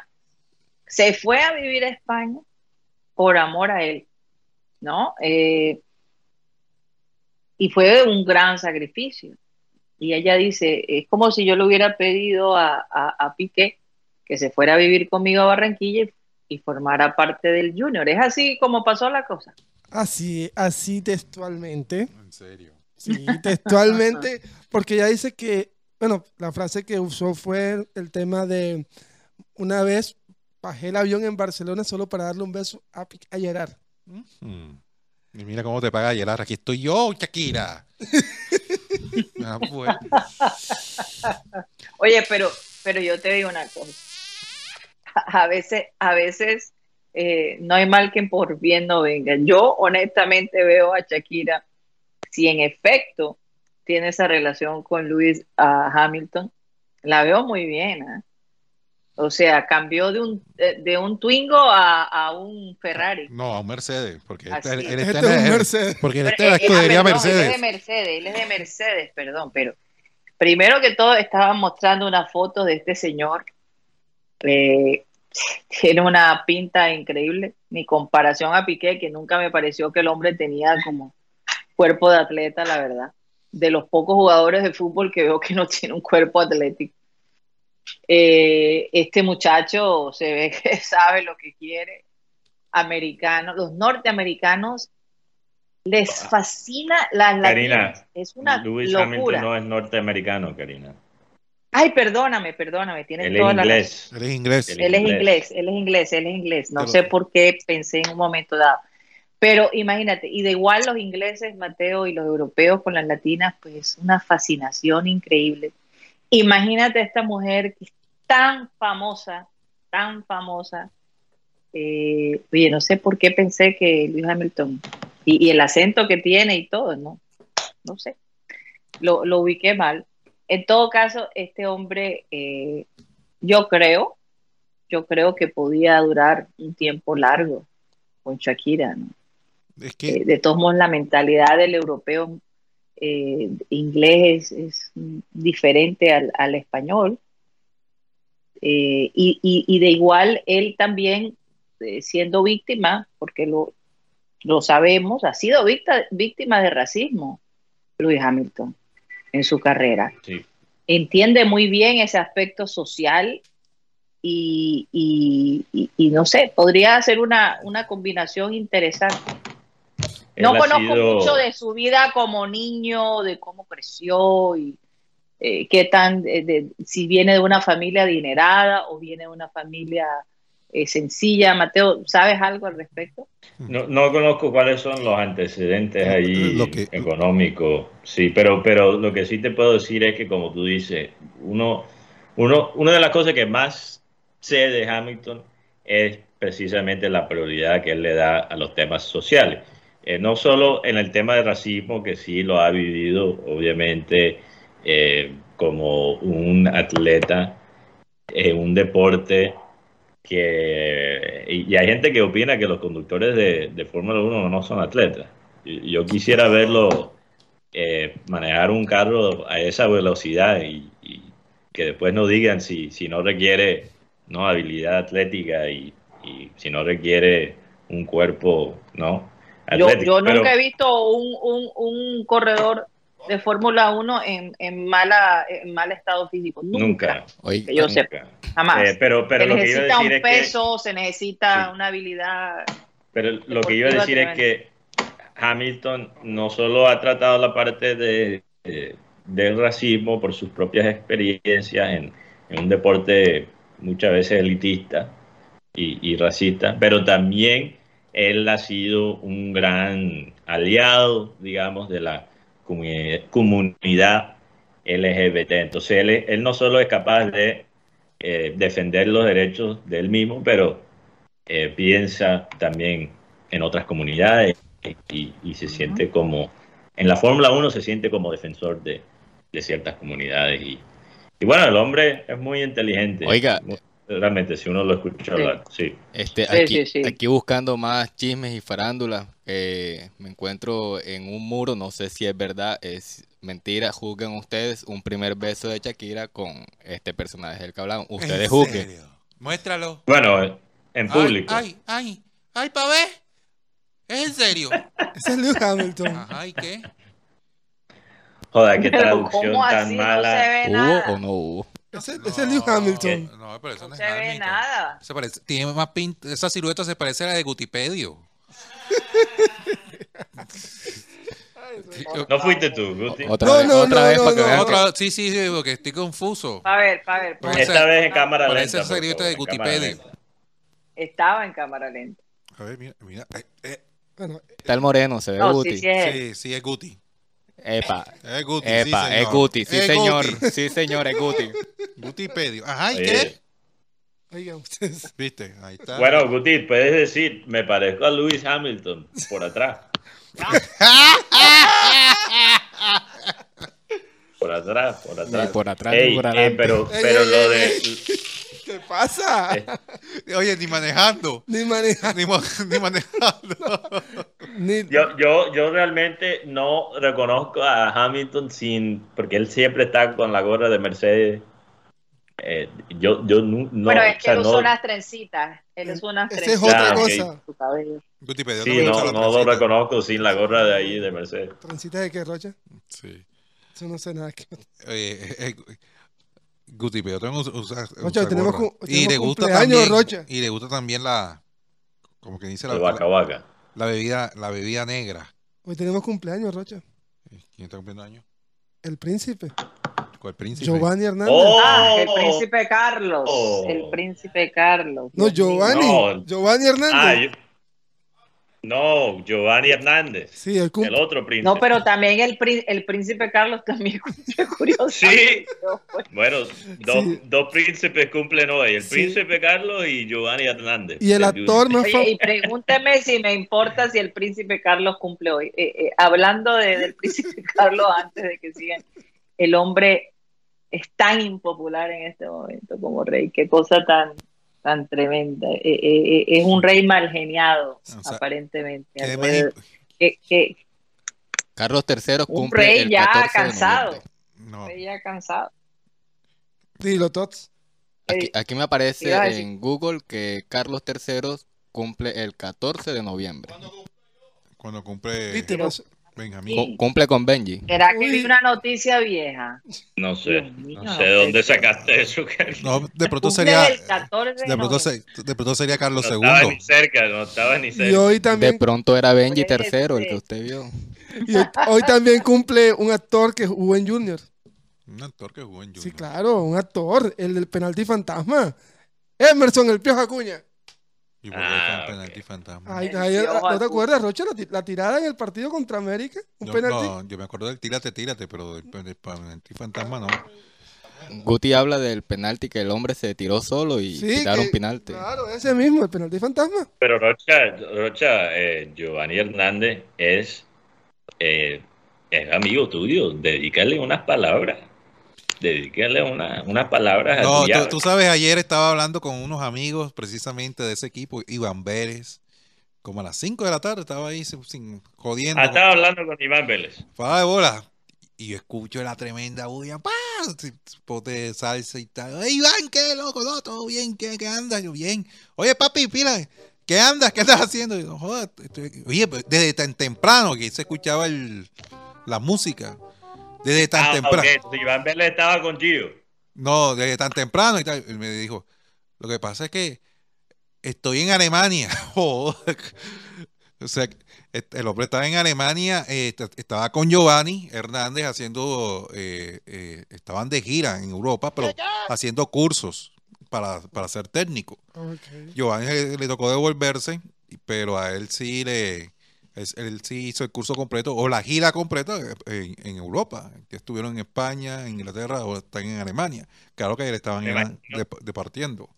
se fue a vivir a España por amor a él, ¿no? Eh, y fue un gran sacrificio. Y ella dice, es como si yo le hubiera pedido a, a, a Piqué que se fuera a vivir conmigo a Barranquilla y y formara parte del Junior. ¿Es así como pasó la cosa? Así, así textualmente. ¿En serio? Sí, textualmente, porque ya dice que, bueno, la frase que usó fue el tema de una vez bajé el avión en Barcelona solo para darle un beso a, a Gerard. Mm. Y mira cómo te paga Gerard. Aquí estoy yo, Shakira. [LAUGHS] Ah, Oye, pero, pero yo te digo una cosa [LAUGHS] a veces, a veces eh, no hay mal que por bien no venga. Yo honestamente veo a Shakira, si en efecto tiene esa relación con Luis Hamilton, la veo muy bien. ¿eh? O sea, cambió de un, de, un Twingo a, un Ferrari. No, a un Mercedes, porque este, este es un Mercedes. Porque este es la Mercedes. Él es de Mercedes, él es de Mercedes, perdón, pero primero que todo estaba mostrando una foto de este señor eh, [LAUGHS] tiene una pinta increíble, mi comparación a Piqué, que nunca me pareció que el hombre tenía como cuerpo de atleta, la verdad. De los pocos jugadores de fútbol que veo que no [LAUGHS] tiene un cuerpo atlético. Eh, este muchacho se ve [LAUGHS] que sabe lo que quiere. Americano, los norteamericanos les fascina las Karina, Es una Lewis Hamilton no es norteamericano, Karina. Ay, perdóname, perdóname, tienes toda la inglés. Él es inglés. Él es inglés, él es inglés, él es inglés. No sé por qué pensé en un momento dado. Pero imagínate, y de igual los ingleses, Mateo, y los europeos con las latinas, pues una fascinación increíble. Imagínate a esta mujer que es tan famosa, tan famosa. Eh, oye, no sé por qué pensé que Luis Hamilton, y, el acento que tiene y todo, ¿no? No sé. Lo, lo ubiqué mal. En todo caso, este hombre, eh, yo creo, yo creo que podía durar un tiempo largo con Shakira, ¿no? Eh, de todos modos, la mentalidad del europeo eh, inglés es, diferente al, español. y, de igual, él también, siendo víctima, porque lo, lo sabemos, ha sido víctima de racismo, Luis Hamilton en su carrera. Entiende muy bien ese aspecto social y, no sé, podría ser una, combinación interesante. no conozco mucho de su vida como niño, de cómo creció y eh, qué tan, si viene de una familia adinerada o viene de una familia eh, sencilla. Mateo, ¿sabes algo al respecto? No, no conozco cuáles son los antecedentes ahí económicos, sí, pero, pero lo que sí te puedo decir es que, como tú dices, uno, uno, una de las cosas que más sé de Hamilton es precisamente la prioridad que él le da a los temas sociales. Eh, no solo en el tema de racismo, que sí lo ha vivido, obviamente, eh, como un atleta en un deporte que y, hay gente que opina que los conductores de, Fórmula 1 no son atletas. Yo quisiera verlo eh, manejar un carro a esa velocidad y, y que después no digan si, si no requiere no habilidad atlética y, y si no requiere un cuerpo no Yo, atlético. yo nunca he visto un, un, un corredor de Fórmula 1 en, en, mala, en mal estado físico. Nunca. nunca, Que yo nunca. sepa, jamás. Eh, pero pero se lo que iba a necesita un decir es que peso, se necesita Sí. una habilidad. Pero lo que iba a decir es que Hamilton no solo ha tratado la parte de, de- del racismo por sus propias experiencias en, en un deporte muchas veces elitista y, y racista, pero también él ha sido un gran aliado, digamos, de la comuni- comunidad LGBT. Entonces él, no solo es capaz de eh, defender los derechos de él mismo, pero eh, piensa también en otras comunidades y, y se siente como, en la Fórmula 1 se siente como defensor de, de ciertas comunidades. Y, y bueno, el hombre es muy inteligente. Oiga. Realmente, si uno lo escucha Sí. hablar, sí. Este, Sí, aquí, sí, sí. aquí buscando más chismes y farándula, eh, me encuentro en un muro, no sé si es verdad, es mentira, juzguen ustedes un primer beso de Shakira con este personaje del que hablamos. Ustedes ¿En juzguen. serio? Muéstralo. Bueno, en público. Ay, ay, ay, ay, pa' ver. ¿Es en serio? [LAUGHS] Es Lewis Hamilton. Ajá, ¿y qué? Joder, qué traducción ¿cómo tan? No mala. se ve ¿Hubo o no hubo? Ese, ese es Lewis Hamilton. No, pero eso no, No es se ve Hamilton. nada. Se parece, tiene más pinta, esa silueta se parece a la de Gutipedio. [LAUGHS] No fuiste tú, Guti. Otra No, vez, no, otra no, vez no, para que no. vean. Otra, sí, sí, sí, porque estoy confuso. Pa' ver, pa' ver. Esta vez en cámara Parece lenta. por seriota de favor, en cámara Gutipedio. lenta. Estaba en cámara lenta. A ver, mira, mira. eh, eh, Bueno, Está el moreno, se ve No, Guti. sí, sí es sí, sí, es Guti. Epa, Es Guti, epa, sí, es señor. Guti, sí Es señor, Guti. sí señor, es Guti. Gutipedio. Ajá, ¿y qué? oigan ustedes. Viste, ahí está. Bueno, Guti, puedes decir, me parezco a Lewis Hamilton por atrás. [LAUGHS] por atrás, por atrás. Ni por atrás Ey, ni por eh, pero, pero lo de. ¿Qué pasa? Eh. [LAUGHS] Oye, ni manejando. Ni maneja. [LAUGHS] Ni, manejando. Ni, Yo, yo, yo realmente no reconozco a Hamilton sin. Porque él siempre está con la gorra de Mercedes. Eh, yo, yo no. bueno, es o que sea, él usa no- unas trencitas. Él usa unas esa es trencitas. otra Ah, cosa. Sí, no, no lo reconozco sin la gorra de ahí de Mercedes. ¿Trencita de qué, Rocha? Sí. Eso no sé nada. que- Oye, eh, eh, Gutipedio también usa, usa- Rocha, usa tenemos gorra. cu- y le gusta cumpleaños, también Rocha. y le gusta también la como que dice la, El vaca vaca. la bebida la bebida negra Hoy tenemos cumpleaños, Rocha. quién está cumpliendo años El príncipe. ¿Cuál príncipe Giovanni Hernández. ¡Oh! Ah, el príncipe Carlos. Oh. El príncipe Carlos. no. Giovanni. No. Giovanni Hernández. Ah, yo- No, Giovanni Hernández. Sí, el otro príncipe. No, pero también el, prín- el príncipe Carlos también [LAUGHS] cumple curioso. Sí. Bueno, dos, Sí. dos príncipes cumplen hoy, el Sí. príncipe Carlos y Giovanni Hernández. Y el actor más famoso. y pregúnteme si me importa si el príncipe Carlos cumple hoy. Eh, eh, hablando de- del príncipe [LAUGHS] Carlos, antes de que sigan, el hombre es tan impopular en este momento como rey. Qué cosa tan tan tremenda. Eh, eh, eh, es un rey mal geniado, O sea, aparentemente. que Alrededor- que- que- Carlos III Un cumple rey el ya 14 de cansado. noviembre. no rey ya cansado. Dilo, Tots. Aquí, aquí me aparece en Google que Carlos III cumple el 14 de noviembre. cuando cumple Viste, Pero- pues, Benjamín Cu- cumple con Benji. ¿Será que vi una noticia vieja? No sé, mío, no sé de dónde sacaste eso, no de pronto sería el 14 de de pronto, noviembre. se- de pronto sería Carlos No estaba II ni cerca, no estaba ni y cerca. hoy De también, pronto era Benji Puede III, el que ser. usted vio. y hoy, hoy también cumple un actor que jugó en Junior. un actor que jugó en Junior Sí, claro, un actor, el del penalti fantasma. Emerson, el Piojo Acuña. Y Ah, penalti fantasma Ay, ay, ¿No te acuerdas, Rocha? La, la tirada en el partido contra América. Un no, penalti. no, yo me acuerdo del tírate tírate pero del, del penalti fantasma no Guti habla del penalti que el hombre se tiró solo y Sí, tiraron que- penalti. Claro, ese mismo, el penalti fantasma. Pero Rocha, Rocha eh, Giovanni Hernández es, eh, es amigo tuyo. Dedícale unas palabras. Dedícale una, unas palabras No, tú, sabes, ayer estaba hablando con unos amigos precisamente de ese equipo, Iván Vélez, como a las 5 de la tarde, estaba ahí sin, jodiendo. Ah, estaba hablando con Iván Vélez. Para de bola. Y yo escucho la tremenda bulla, ¡pah! Pote de salsa y tal. ¡Ey, Iván, qué loco! No, todo bien, ¿qué, qué andas? Yo, bien. Oye, papi, pila, ¿qué andas? ¿Qué estás haciendo? Y yo, joder, estoy- Oye, pues, desde tan temprano que se escuchaba el, la música. Desde tan Ah, temprano. ok, Iván Vélez estaba con Gio. No, desde tan temprano y tal. Él me dijo, lo que pasa es que estoy en Alemania. [LAUGHS] O sea, el hombre estaba en Alemania, eh, est- estaba con Giovanni Hernández haciendo, eh, eh, estaban de gira en Europa, pero haciendo cursos para, para ser técnico. Giovanni le, le tocó devolverse, pero a él sí le... es- Él sí hizo el curso completo o la gira completa en, en Europa, que estuvieron en España, en Inglaterra o están en Alemania. Claro que estaban de- departiendo.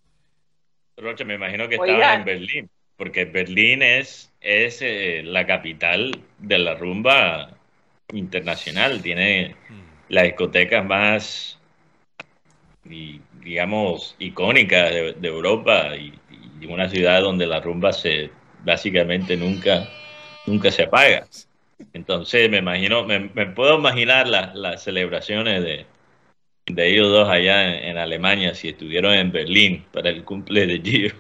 Rocha, me imagino que Oigan. estaba en Berlín, porque Berlín es, es eh, la capital de la rumba internacional. Tiene las discotecas más, y, digamos, icónicas de, de Europa y, y una ciudad donde la rumba se básicamente nunca, nunca se apaga. Entonces me imagino, me, me puedo imaginar las, las celebraciones de, de ellos dos allá en, en Alemania si estuvieron en Berlín para el cumple de Gio.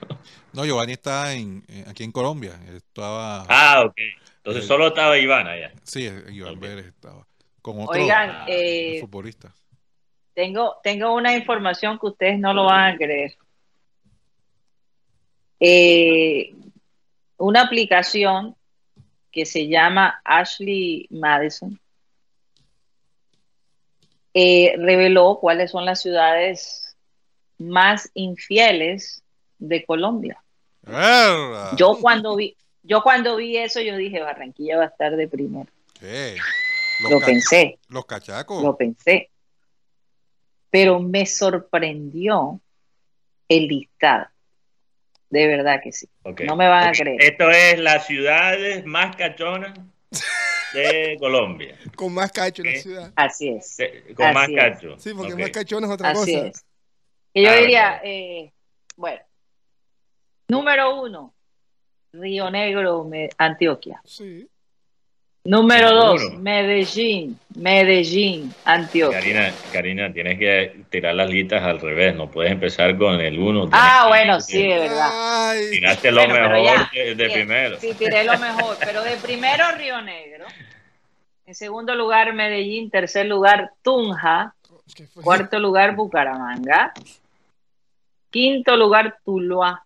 No, Giovanni está en, en- aquí en Colombia. Estaba, Ah, ok. Entonces Eh, solo estaba Iván allá. sí, Iván ok. Vélez estaba con otro Oigan, eh, futbolista. tengo, tengo una información que ustedes no lo van a creer. Eh, una aplicación que se llama Ashley Madison eh, reveló cuáles son las ciudades más infieles de Colombia. Yo cuando vi, yo cuando vi eso, yo dije Barranquilla va a estar de primero. Lo pensé. los cachacos. lo pensé. Pero me sorprendió el listado. De verdad que sí. No me van a creer. Esto es las ciudades más cachonas de [LAUGHS] Colombia. Con más cacho en la ciudad. Así es. Con Así más es. cacho. Sí, porque más cachón es otra Así cosa. es. Y yo Ah, diría, eh, bueno, número uno, Río Negro, Me- Antioquia. Sí. Número dos, uno. Medellín, Medellín, Antioquia. Karina, Karina, tienes que tirar las listas al revés. No puedes empezar con el uno. Ah, que- bueno, sí, de verdad. Ay, Tiraste lo Bueno, mejor ya, de, de bien. primero. Sí, tiré lo mejor, pero de primero Río Negro. En segundo lugar, Medellín. Tercer lugar, Tunja. Cuarto lugar, Bucaramanga. Quinto lugar, Tuluá.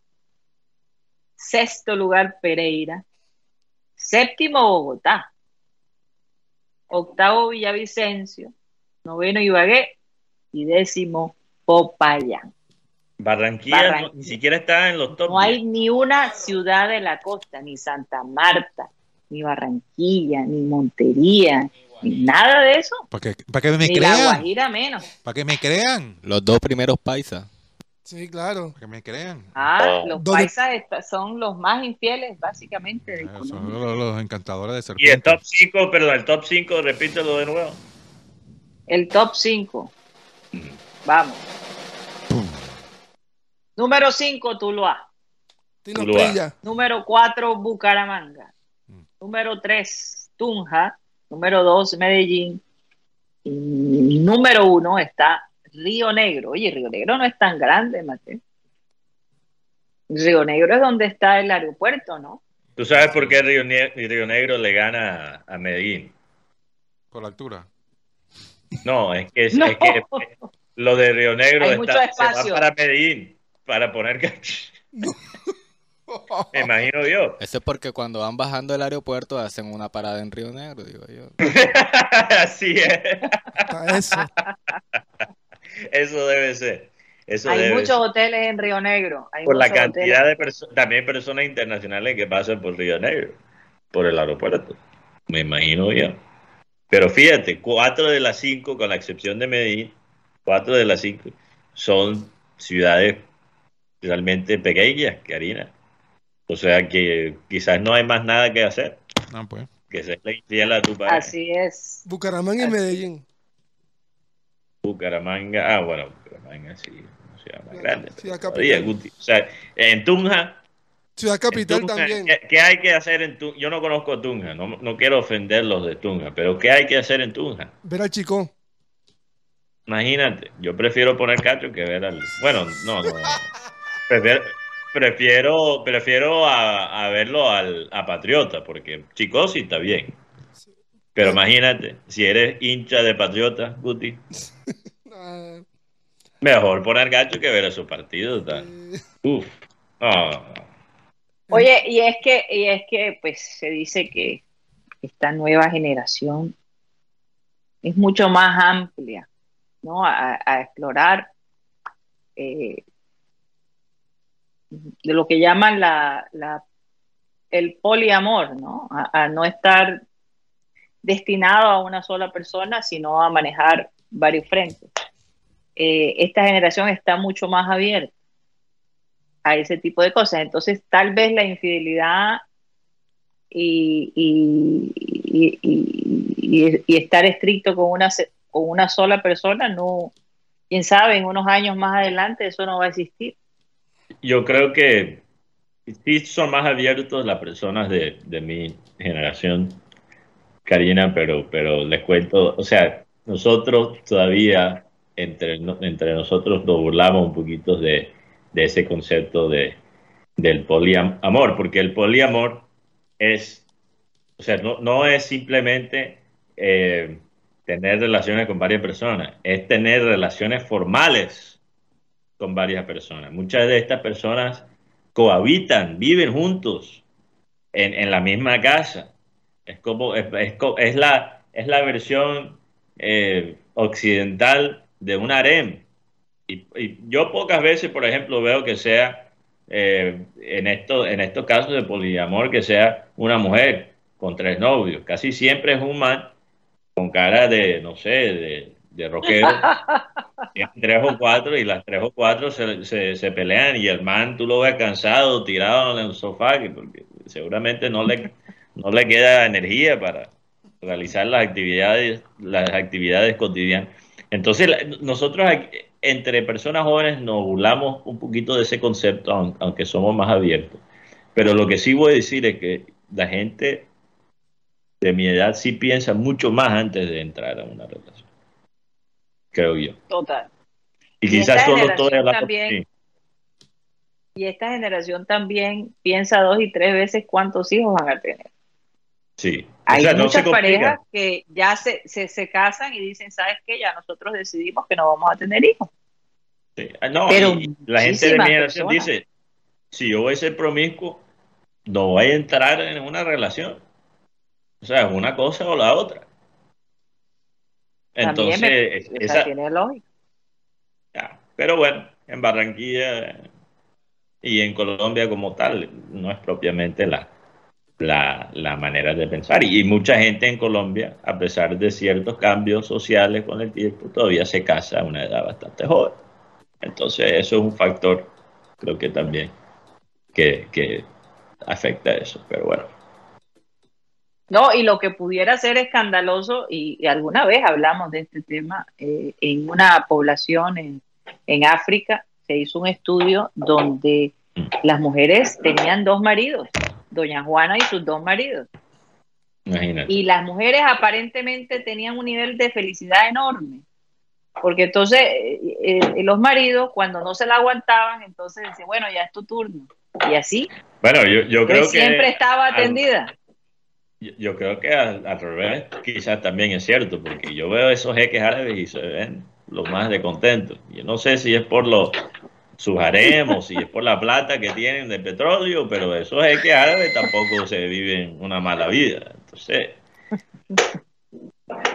Sexto lugar, Pereira. Séptimo, Bogotá. Octavo, Villavicencio. Noveno, Ibagué. Y décimo, Popayán. Barranquilla, no- ni siquiera está en los top No hay 10. ni una ciudad de la costa, ni Santa Marta, ni Barranquilla, ni Montería, ni nada de eso. Para que, para que me ni la crean. Guajira menos. Para que me crean. Los dos primeros paisas. Sí, claro. Para que me crean. Ah, Oh. los ¿Dónde- paisas son los más infieles, básicamente. Eh, Son los, los encantadores de Y el serpientes. top 5, perdón, el top 5, repítelo de nuevo. El top 5. Vamos. Número 5, Tuluá. Tuluá. Número 4, Bucaramanga. Mm. Número 3, Tunja. Número 2, Medellín. Y número 1 está Río Negro. Oye, Río Negro no es tan grande, Mateo. Río Negro es donde está el aeropuerto, ¿no? ¿Tú sabes por qué Río, Ne- Río Negro le gana a Medellín? Por la altura. No, es que, es, [LAUGHS] No. es que lo de Río Negro está, mucho se va espacio. para Medellín, para poner... cach- [LAUGHS] Me imagino yo. Eso es porque cuando van bajando del aeropuerto hacen una parada en Río Negro, digo yo. [LAUGHS] Así es. Eso. Eso debe ser. Eso Hay debe muchos ser. hoteles en Río Negro. Hay Por la muchos cantidad hoteles. de personas, también personas internacionales que pasan por Río Negro, por el aeropuerto. Me imagino yo. Pero fíjate, cuatro de las cinco, con la excepción de Medellín, cuatro de las cinco son ciudades realmente pequeñas, Karina. O sea que quizás no hay más nada que hacer No, pues. que serle infiel a tu pareja. Así es. Bucaramanga y Así. Medellín. Bucaramanga, ah, bueno, Bucaramanga sí, una ciudad más grande. Todavía, capital. Guti. O sea, en Tunja Ciudad Capital Tunja, también. ¿qué, qué hay que hacer en Tunja? Yo no conozco Tunja, no, no quiero ofender los de Tunja, pero ¿qué hay que hacer en Tunja? Ver al chico. Imagínate, yo prefiero poner cacho que ver al... Bueno, no, no. Prefiero, prefiero, prefiero a, a verlo al, a Patriota, porque Chico sí está bien. Pero imagínate, si eres hincha de Patriota, Guti, [LAUGHS] mejor poner cacho que ver a su partido. tal. [LAUGHS] Uf. Oye, y es que, y es que pues se dice que esta nueva generación es mucho más amplia, ¿no? A, a explorar eh, de lo que llaman la, la- el poliamor, ¿no? A, a no estar destinado a una sola persona, sino a manejar varios frentes. Eh, esta generación está mucho más abierta a ese tipo de cosas. Entonces, tal vez la infidelidad y, estar estricto con una, con una sola persona, no, quién sabe, en unos años más adelante eso no va a existir. Yo creo que sí son más abiertos las personas de mi generación, Karina, pero, pero les cuento, o sea, nosotros todavía entre, entre nosotros nos burlamos un poquito de, de ese concepto de, del poliamor, porque el poliamor es, o sea, no, no es simplemente eh, tener relaciones con varias personas, es tener relaciones formales con varias personas. Muchas de estas personas cohabitan, viven juntos en, en la misma casa. Es como es, es es la es la versión eh, occidental de un harem. Y, y yo pocas veces, por ejemplo, veo que sea eh, en esto, en estos casos de poliamor que sea una mujer con tres novios. Casi siempre es un man con cara de, no sé, de, de rockero. [LAUGHS] Tres o cuatro y las tres o cuatro se, se, se pelean y el man tú lo ves cansado, tirado en el sofá, que porque seguramente no le, no le queda energía para realizar las actividades, las actividades cotidianas. Entonces nosotros entre personas jóvenes nos burlamos un poquito de ese concepto, aun- aunque somos más abiertos. Pero lo que sí voy a decir es que la gente de mi edad sí piensa mucho más antes de entrar a una relación. Creo yo. Total. Y Y quizás solo por también-. Y esta generación también piensa dos y tres veces cuántos hijos van a tener. Sí. Hay muchas parejas que ya se, se, se casan y dicen, ¿sabes qué? Ya nosotros decidimos que no vamos a tener hijos. Sí. Ah, No, Pero la gente de mi generación personas. dice, si yo voy a ser promiscuo, no voy a entrar en una relación. O sea, es una cosa o la otra. Entonces, me- esa- tiene lógica. ya. pero bueno, en Barranquilla y en Colombia como tal, no es propiamente la, la, la manera de pensar. Y, y mucha gente en Colombia, a pesar de ciertos cambios sociales con el tiempo, todavía se casa a una edad bastante joven. Entonces, eso es un factor, creo que también, que, que afecta eso. Pero bueno, No, y lo que pudiera ser escandaloso, y, y alguna vez hablamos de este tema, eh, en una población en, en África se hizo un estudio donde las mujeres tenían dos maridos, doña Juana y sus dos maridos. imagínate. Y las mujeres aparentemente tenían un nivel de felicidad enorme. Porque entonces eh, eh, los maridos, cuando no se la aguantaban, entonces decían, bueno, ya es tu turno. Y así, Bueno, yo, yo creo él siempre que... estaba atendida. Yo, yo creo que al, al revés quizás también es cierto, porque yo veo esos jeques árabes y se ven lo más de contentos. Yo no sé si es por los sus haremos, si es por la plata que tienen de petróleo, pero esos jeques árabes tampoco se viven una mala vida. Entonces,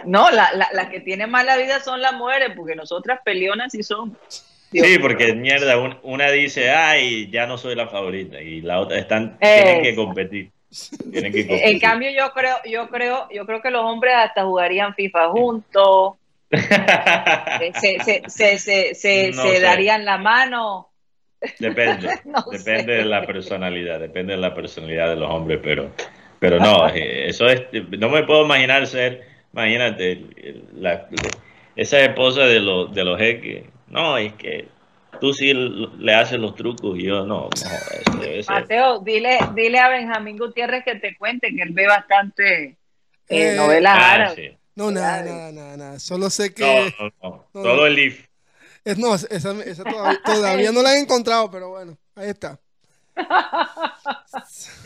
No, la- la- las que tienen mala vida son las mujeres, porque nosotras peleonas sí somos. Dios sí, porque mierda, un- una dice, ay, ya no soy la favorita, y la otra están, tienen que competir. Tienen que competir. En cambio, yo creo, yo creo, yo creo que los hombres hasta jugarían FIFA juntos, eh, [LAUGHS] se, se, se, se, se- No darían la mano. Depende, [LAUGHS] No depende sé. de la personalidad, depende de la personalidad de los hombres, pero, pero no, [LAUGHS] eh, eso es, no me puedo imaginar ser, imagínate, la, esa esposa de los, de los jeques, no, es que tú sí le haces los trucos y yo no. no debe ser. Mateo, dile, dile a Benjamín Gutiérrez que te cuente que él ve bastante eh, eh novelas ah, árabes. No, nada, nada, nada, nada. Solo sé que. No, no, no. Todo el IF. Es, no, esa, esa todavía, todavía, no la he encontrado, pero bueno, ahí está. [LAUGHS]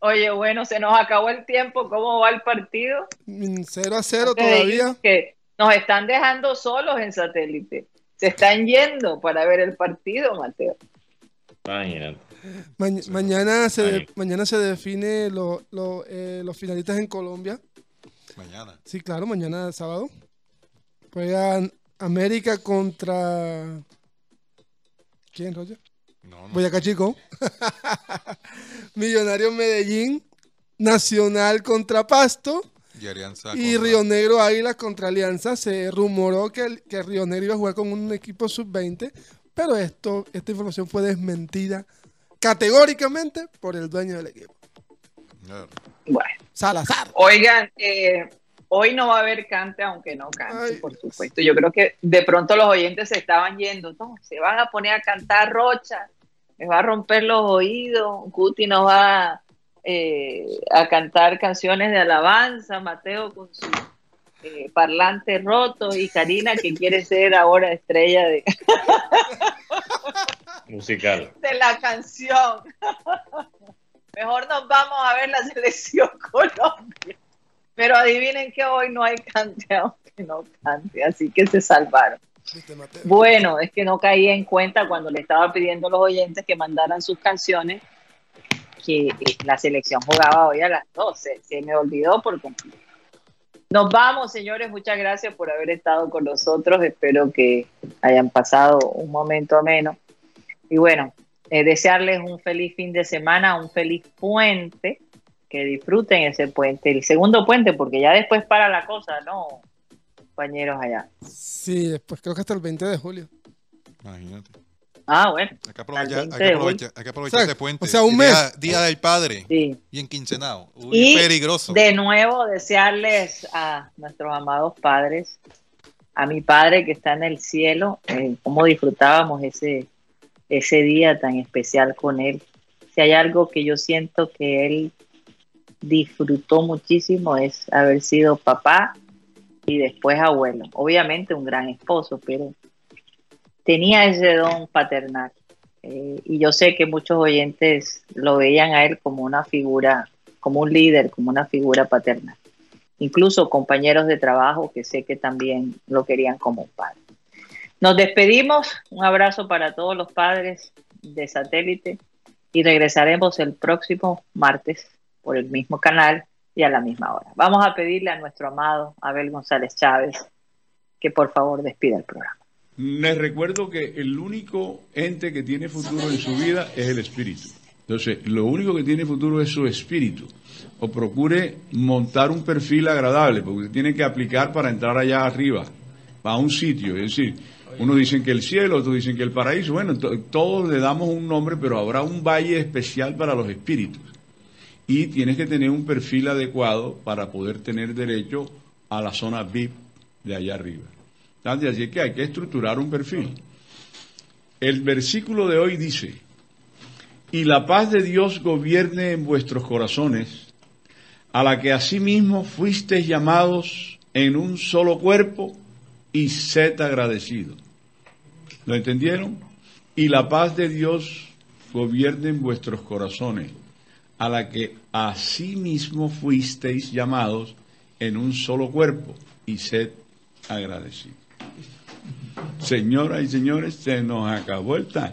Oye, bueno, se nos acabó el tiempo. ¿Cómo va el partido? 0 a 0 todavía. Que nos están dejando solos en satélite. Se están yendo para ver el partido, Mateo. mañana, se, mañana se define lo, eh, los finalistas en Colombia. Mañana. Sí, claro, mañana sábado. Juegan América contra. ¿Quién, Roger? No, no. acá, Chico. [LAUGHS] Millonarios Medellín. Nacional contra Pasto. Y, Río Negro Águila contra Alianza. Se rumoró que, que Río Negro iba a jugar con un equipo sub-20. Pero esto, esta información fue desmentida categóricamente por el dueño del equipo. Bueno. Salazar. Oigan, eh, Hoy no va a haber cante, aunque no cante, por supuesto. Yo creo que de pronto los oyentes se estaban yendo. No, se van a poner a cantar Rocha, les va a romper los oídos. Guti nos va eh, a cantar canciones de alabanza, Mateo con su eh, parlante roto y Karina que quiere ser ahora estrella de musical [LAUGHS] de la canción. Mejor nos vamos a ver la selección [LAUGHS] Colombia. Pero adivinen que hoy no hay cante aunque [LAUGHS] no cante, así que se salvaron. Bueno, es que no caí en cuenta cuando le estaba pidiendo a los oyentes que mandaran sus canciones que eh, la selección jugaba hoy a las 12. Se me olvidó por completo. Nos vamos, señores. Muchas gracias por haber estado con nosotros. Espero que hayan pasado un momento ameno. Y bueno, eh, desearles un feliz fin de semana, un feliz puente que disfruten ese puente, el segundo puente, porque ya después para la cosa, ¿no? Compañeros allá. Sí, después creo que hasta el 20 de julio. Imagínate. Ah, bueno. Hay que aprovechar, hay que aprovechar, hay que aprovechar ese puente. O sea, un mes. Día, del Padre. Sí. Bien quincenado. y peligroso. De nuevo, desearles a nuestros amados padres, a mi padre que está en el cielo, eh, cómo disfrutábamos ese, ese día tan especial con él. Si hay algo que yo siento que él disfrutó muchísimo es haber sido papá y después abuelo. Obviamente un gran esposo, pero tenía ese don paternal. Eh, y yo sé que muchos oyentes lo veían a él como una figura, como un líder, como una figura paternal. Incluso compañeros de trabajo que sé que también lo querían como un padre. Nos despedimos, un abrazo para todos los padres de satélite y regresaremos el próximo martes por el mismo canal y a la misma hora. Vamos a pedirle a nuestro amado Abel González Chávez que por favor despida el programa. Les recuerdo que el único ente que tiene futuro en su vida es el espíritu. Entonces, lo único que tiene futuro es su espíritu. O procure montar un perfil agradable, porque tiene que aplicar para entrar allá arriba, a un sitio. Es decir, unos dicen que el cielo, otros dicen que el paraíso. Bueno, todos le damos un nombre, pero habrá un valle especial para los espíritus y tienes que tener un perfil adecuado para poder tener derecho a la zona VIP de allá arriba. Así que hay que estructurar un perfil. El versículo de hoy dice, y la paz de Dios gobierne en vuestros corazones, a la que asimismo fuisteis llamados en un solo cuerpo y sed agradecidos. ¿Lo entendieron? Y la paz de Dios gobierne en vuestros corazones a la que asimismo fuisteis llamados en un solo cuerpo y sed agradecidos. Señoras y señores, se nos acabó el time.